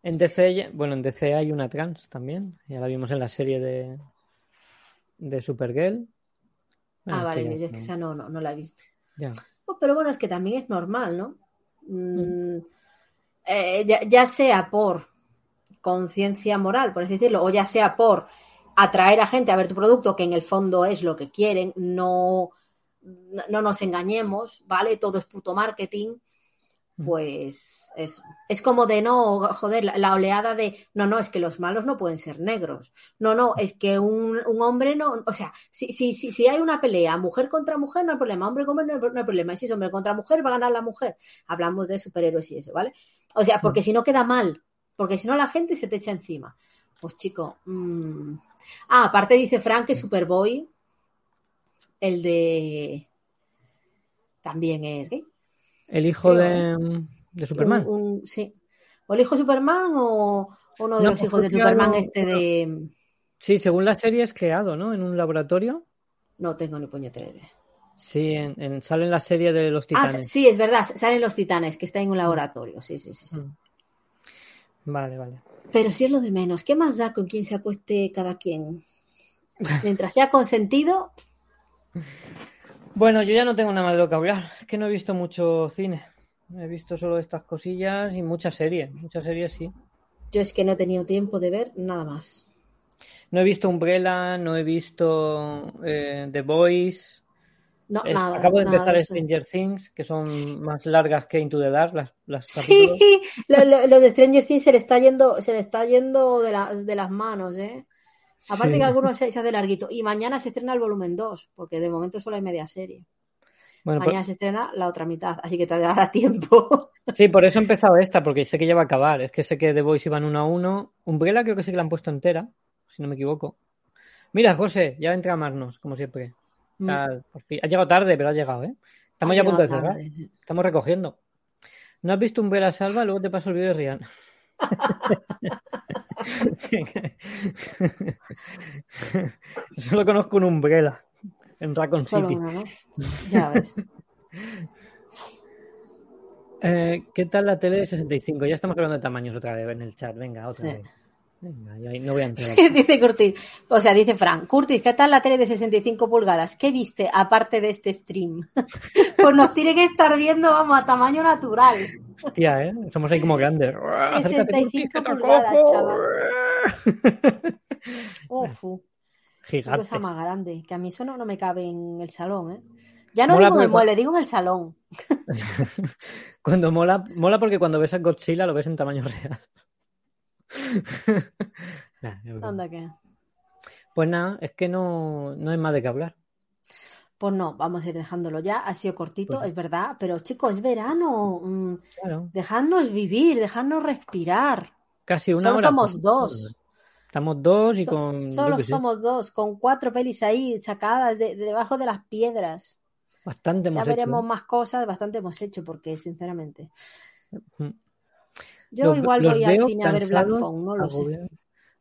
En DC, bueno, en DC hay una trans también. Ya la vimos en la serie de, de Supergirl. Bueno, Ah, vale, yo es que esa no, no, no la he visto. ya. Oh, pero bueno, es que también es normal, ¿no? Mm, eh, ya, sea por conciencia moral, por así decirlo, o ya sea por atraer a gente a ver tu producto, que en el fondo es lo que quieren, no, no, no nos engañemos, ¿vale? Todo es puto marketing. Pues eso. Es como de no, joder, la, oleada de no, no, es que los malos no pueden ser negros. No, no, es que un, un hombre no. O sea, si, si, si, si hay una pelea mujer contra mujer, no hay problema. Hombre contra hombre, no hay, no hay problema. Y si es hombre contra mujer, va a ganar la mujer. Hablamos de superhéroes y eso, ¿vale? O sea, porque si no queda mal. Porque si no, la gente se te echa encima. Pues chico. mm. Ah, aparte dice Frank que Superboy, el de. También es gay. El hijo de, de Superman. Un- un- sí. O el hijo de Superman o uno de No, los hijos de Superman, este de. Sí, según la serie es creado, ¿no? En un laboratorio. No tengo ni puñetera idea. Sí, en, en- sale en la serie de los Ah, titanes. sí, es verdad, salen los titanes, que está en un laboratorio. Sí, sí, sí. sí. Mm. Vale, vale. Pero sí es lo de menos. ¿Qué más da con quién se acueste cada quien? Mientras sea consentido, Bueno, yo ya no tengo nada más de lo que hablar. Es que no he visto mucho cine. He visto solo estas cosillas y muchas series. Muchas series sí. yo es que no he tenido tiempo de ver nada más. No he visto Umbrella, no he visto eh, The Boys. No, nada. acabo de nada empezar. Stranger Things, que son más largas que Into the Dark, las, las Sí, lo, lo- lo de Stranger Things se le está yendo, se le está yendo de, la- de las manos, ¿eh? Aparte Sí. que algunos se, se hace larguito. Y mañana se estrena el volumen 2, porque de momento solo hay media serie. Bueno, Mañana por- se estrena la otra mitad, así que te dará tiempo. sí, por eso he empezado esta, porque sé que ya va a acabar. Es que sé que The Boys iban uno a uno. Umbrella creo que sí que la han puesto entera, si no me equivoco. Mira, José, ya entra a amarnos, como siempre. Fin- Ha llegado tarde, pero ha llegado, ¿eh? Estamos Ha ya a punto de cerrar. tarde. Estamos recogiendo. ¿No has visto Umbrella Salva? Luego te paso el vídeo de Rian. Solo conozco un Umbrella en Raccoon Solo City. Ya ves. Eh, ¿Qué tal la tele de 65? Ya estamos hablando de tamaños otra vez en el chat. Venga, otra Sí. vez. Venga, yo ahí no voy a entrar. dice Curtis, o sea, dice Frank, Curtis, ¿qué tal la tele de 65 pulgadas? ¿Qué viste aparte de este stream? pues nos tiene que estar viendo, vamos, a tamaño natural. Hostia, ¿eh? Somos ahí como grandes. Acércate, Curtis, 65 que te pulgadas. Uf, qué Gigantes. cosa más grande, que a mí eso no, no me cabe en el salón, ¿eh? Ya no Mola digo en el mueble, digo en el salón. Cuando mola, mola porque cuando ves a Godzilla lo ves en tamaño real. Nah. Anda que. Pues nada, es que no, no hay más de qué hablar. Pues no, vamos a ir dejándolo ya. Ha sido cortito, Pues- es verdad, pero chicos, es verano. mm, Claro, Dejadnos vivir, dejadnos respirar. casi una Solo hora. somos dos. Estamos dos y So- con. Solo sé, somos dos, con cuatro pelis ahí sacadas de, de debajo de las piedras. Bastante Ya hemos hecho. veremos ¿eh? más cosas, bastante hemos hecho, porque sinceramente. Mm. Yo Los- igual los voy al cine a ver Black Phone, no lo sé.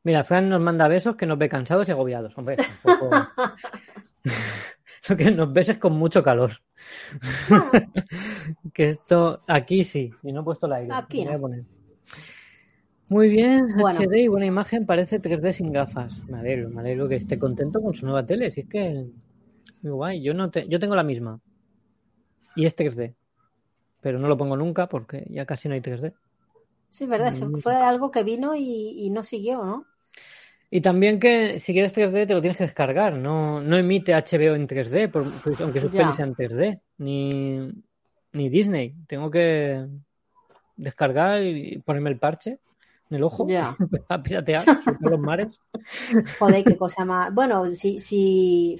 Mira, Fran nos manda besos que nos ve cansados y agobiados. Hombre, tampoco- Lo que nos ves es con mucho calor. que esto, aquí sí, y no he puesto el aire. Aquí voy a poner. Muy bien, Bueno. HD y buena imagen, parece 3D sin gafas. Me alegro, me alegro que esté contento con su nueva tele. Si es que, muy guay. Yo, no te- yo tengo la misma. Y es 3D. Pero no lo pongo nunca porque ya casi no hay 3D. Sí, verdad, eso Mm. fue algo que vino y, y no siguió, ¿no? Y también que si quieres 3D te lo tienes que descargar, no, no emite HBO en 3D, por- pues, aunque sus pelis sean 3D, ni, ni Disney. Tengo que descargar y ponerme el parche en el ojo, Ya. a piratear, los mares. Joder, qué cosa más. Bueno, si, si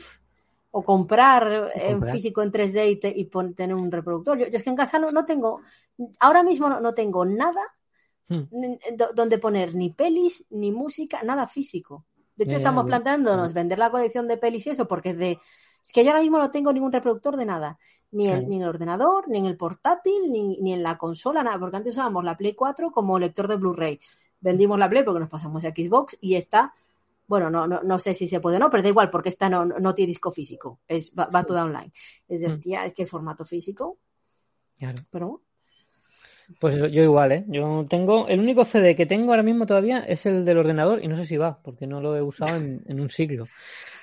o comprar en comprar. físico en 3D y, te- y pon- tener un reproductor. Yo, yo es que en casa no, no tengo, ahora mismo no, no tengo nada Hmm. donde poner ni pelis, ni música, nada físico. De hecho, estamos planteándonos vender la colección de pelis y eso, porque es de. Es que yo ahora mismo no tengo ningún reproductor de nada. Ni, el, ni en el ordenador, ni en el portátil, ni, ni en la consola, nada. Porque antes usábamos la Play 4 como lector de Blu-ray. Vendimos la Play porque nos pasamos a Xbox y está. Bueno, no, no, no sé si se puede o no, pero da igual porque esta no, no, no tiene disco físico. Es, va, va toda online. Es de, Mm. hostia, es que el formato físico. Claro. Pero bueno. Pues eso, yo igual, ¿eh? Yo tengo, el único CD que tengo ahora mismo todavía es el del ordenador y no sé si va, porque no lo he usado en, en un siglo.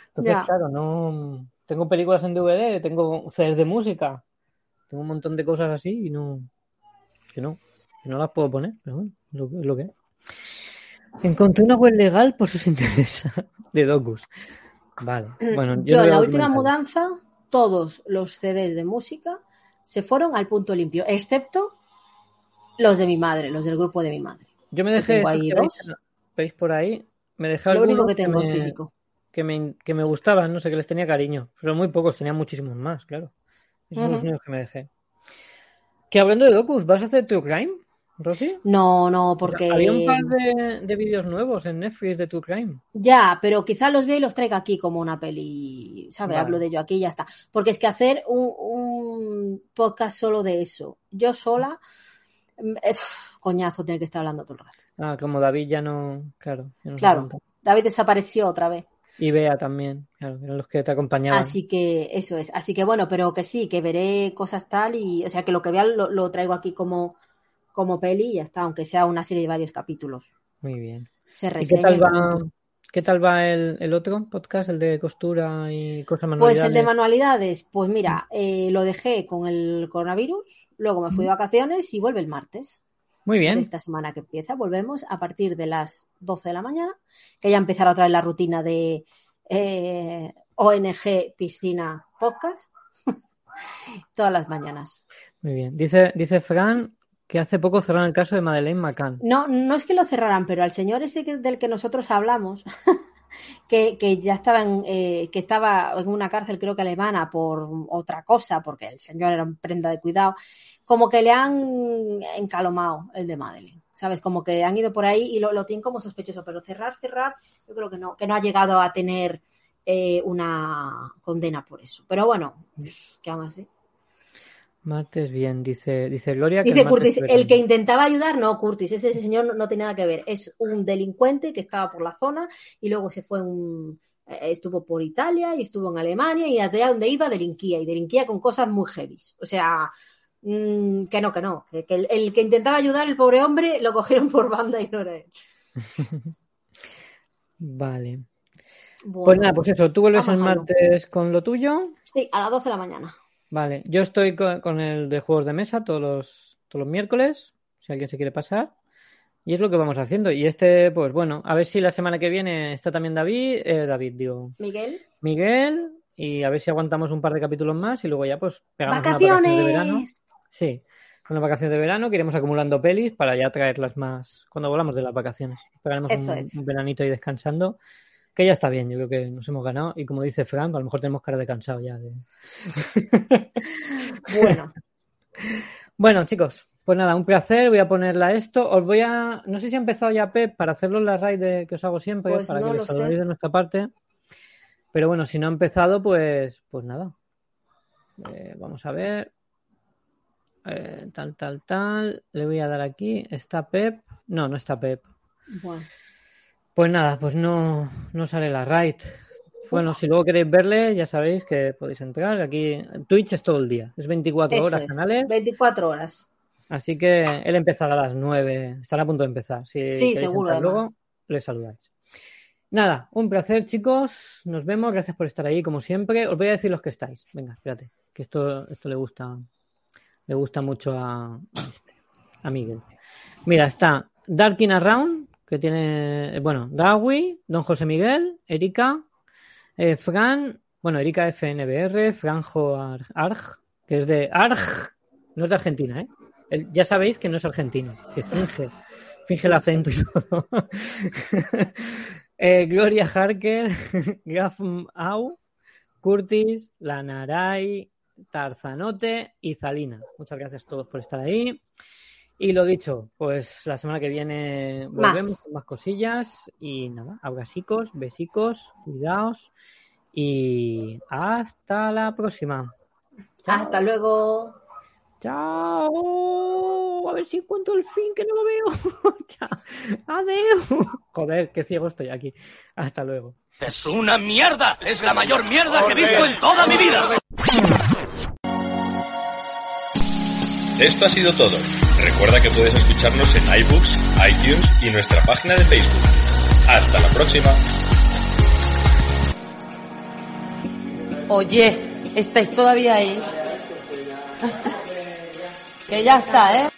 Entonces, Ya. claro, no, tengo películas en DVD, tengo CDs de música, tengo un montón de cosas así y no, que no, que no las puedo poner, pero bueno, lo, es lo que es. Encontré una web legal por si os interesa, de Docus. Vale, bueno, yo a la última mudanza, todos los CDs de música se fueron al punto limpio, excepto los de mi madre, los del grupo de mi madre. Yo me dejé, tengo ahí veis, por ahí, me dejé Lo único que tengo me- físico. que me, que me gustaban, no sé, que les tenía cariño. Pero muy pocos, tenía muchísimos más, claro. Esos son los únicos que me dejé. Que hablando de docus, ¿vas a hacer True Crime, Rosy? No, no, porque Había un par de, de vídeos nuevos en Netflix de True Crime. ya, pero quizás los vea y los traiga aquí como una peli, ¿sabes? Vale. Hablo de ello aquí y ya está. Porque es que hacer un, un podcast solo de eso, yo sola, pf, coñazo tener que estar hablando todo el rato. Ah, como David ya no, claro. ya no se Claro. David desapareció otra vez. Y Bea también, claro, eran los que te acompañaban. Así que eso es. Así que bueno, pero que sí, que veré cosas tal y, o sea, que lo que vea lo, lo traigo aquí como, como peli y ya está, aunque sea una serie de varios capítulos. Muy bien. Se ¿Y qué tal va. Qué tal va el, el otro podcast, el de costura y cosas Pues manualidades? el de manualidades, pues mira, eh, lo dejé con el coronavirus, luego me fui de vacaciones y vuelve el martes. Muy bien. esta semana que empieza. Volvemos a partir de las 12 de la mañana, que ya empezará otra vez la rutina de eh, ONG Piscina Podcast. Todas las mañanas. Muy bien. Dice, dice Fran que hace poco cerraron el caso de Madeleine McCann. No, no es que lo cerraran, pero al señor ese que- del que nosotros hablamos, que, que ya estaba en, eh, que estaba en una cárcel, creo que alemana, por otra cosa, porque el señor era un prenda de cuidado, como que le han encalomado el de Madeleine. ¿Sabes? Como que han ido por ahí y lo, tienen como sospechoso, pero cerrar, cerrar, yo creo que no, que no ha llegado a tener eh, una condena por eso. Pero bueno, que aún así. Martes, bien, dice, dice Gloria que Dice el Curtis, el que intentaba ayudar, no, Curtis, ese señor no, no tiene nada que ver. Es un delincuente que estaba por la zona y luego se fue un. eh, Estuvo por Italia y estuvo en Alemania y allá donde iba delinquía y delinquía con cosas muy heavy. O sea, mm, que no, que no. Que, que el, el que intentaba ayudar, el pobre hombre, lo cogieron por banda y no era él. Vale. Bueno, Pues nada, pues eso, tú vuelves el martes con lo tuyo. Sí, a las 12 de la mañana. Vale, yo estoy con, con el de juegos de mesa todos los, todos los miércoles, si alguien se quiere pasar. Y es lo que vamos haciendo. Y este, pues bueno, a ver si la semana que viene está también David, eh, David, digo, Miguel. Miguel, y a ver si aguantamos un par de capítulos más y luego ya pues pegamos vacaciones de verano. Sí, unas vacaciones de verano que iremos acumulando pelis para ya traerlas más cuando volvamos de las vacaciones. Pegaremos Eso un, es. un veranito ahí descansando, que ya está bien, yo creo que nos hemos ganado. Y como dice Frank, a lo mejor tenemos cara de cansado ya. de- Bueno, Bueno, chicos, pues nada, un placer. Voy a ponerla esto. Os voy a. No sé si ha empezado ya Pep para hacerlo en la raid de- que os hago siempre, Pues para no que lo saludéis de nuestra parte. Pero bueno, si no ha empezado, pues, pues nada. Eh, vamos a ver. Eh, tal, tal, tal. Le voy a dar aquí. ¿Está Pep? No, no está Pep. bueno. Pues nada, pues no, no sale la raid. Bueno, si luego queréis verle, ya sabéis que podéis entrar. Aquí Twitch es todo el día. Es 24 Eso horas es, canales. 24 horas. Así que él empezará a las 9. Estará a punto de empezar. Si Sí, seguro, luego, le saludáis. Nada, un placer, chicos. Nos vemos. Gracias por estar ahí, como siempre. Os voy a decir los que estáis. Venga, espérate. Que esto, esto le gusta. Le gusta mucho a, a este, a Miguel. Mira, está Darkin Around, tiene. Bueno, Dawi, Don José Miguel, Erika, eh, Fran, bueno, Erika FNBR, Franjo Arg, que es de Arg, no es de Argentina, ¿eh? Ya sabéis que no es argentino, que finge, finge el acento y todo. Eh, Gloria Harker, Graf Au, Curtis, Lanaray, Tarzanote y Zalina. Muchas gracias a todos por estar ahí. Y lo dicho, pues la semana que viene volvemos Más. con más cosillas. Y nada, abrasicos, besicos, cuidaos. Y hasta la próxima. Hasta luego. Chao. A ver si encuentro el fin, que no lo veo. Adiós. Joder, qué ciego estoy aquí. Hasta luego. Es una mierda. Es la mayor mierda que he visto en toda mi vida. Esto ha sido todo. Recuerda que puedes escucharnos en iBooks, iTunes y nuestra página de Facebook. Hasta la próxima. Oye, ¿estáis todavía ahí? que ya está, ¿eh?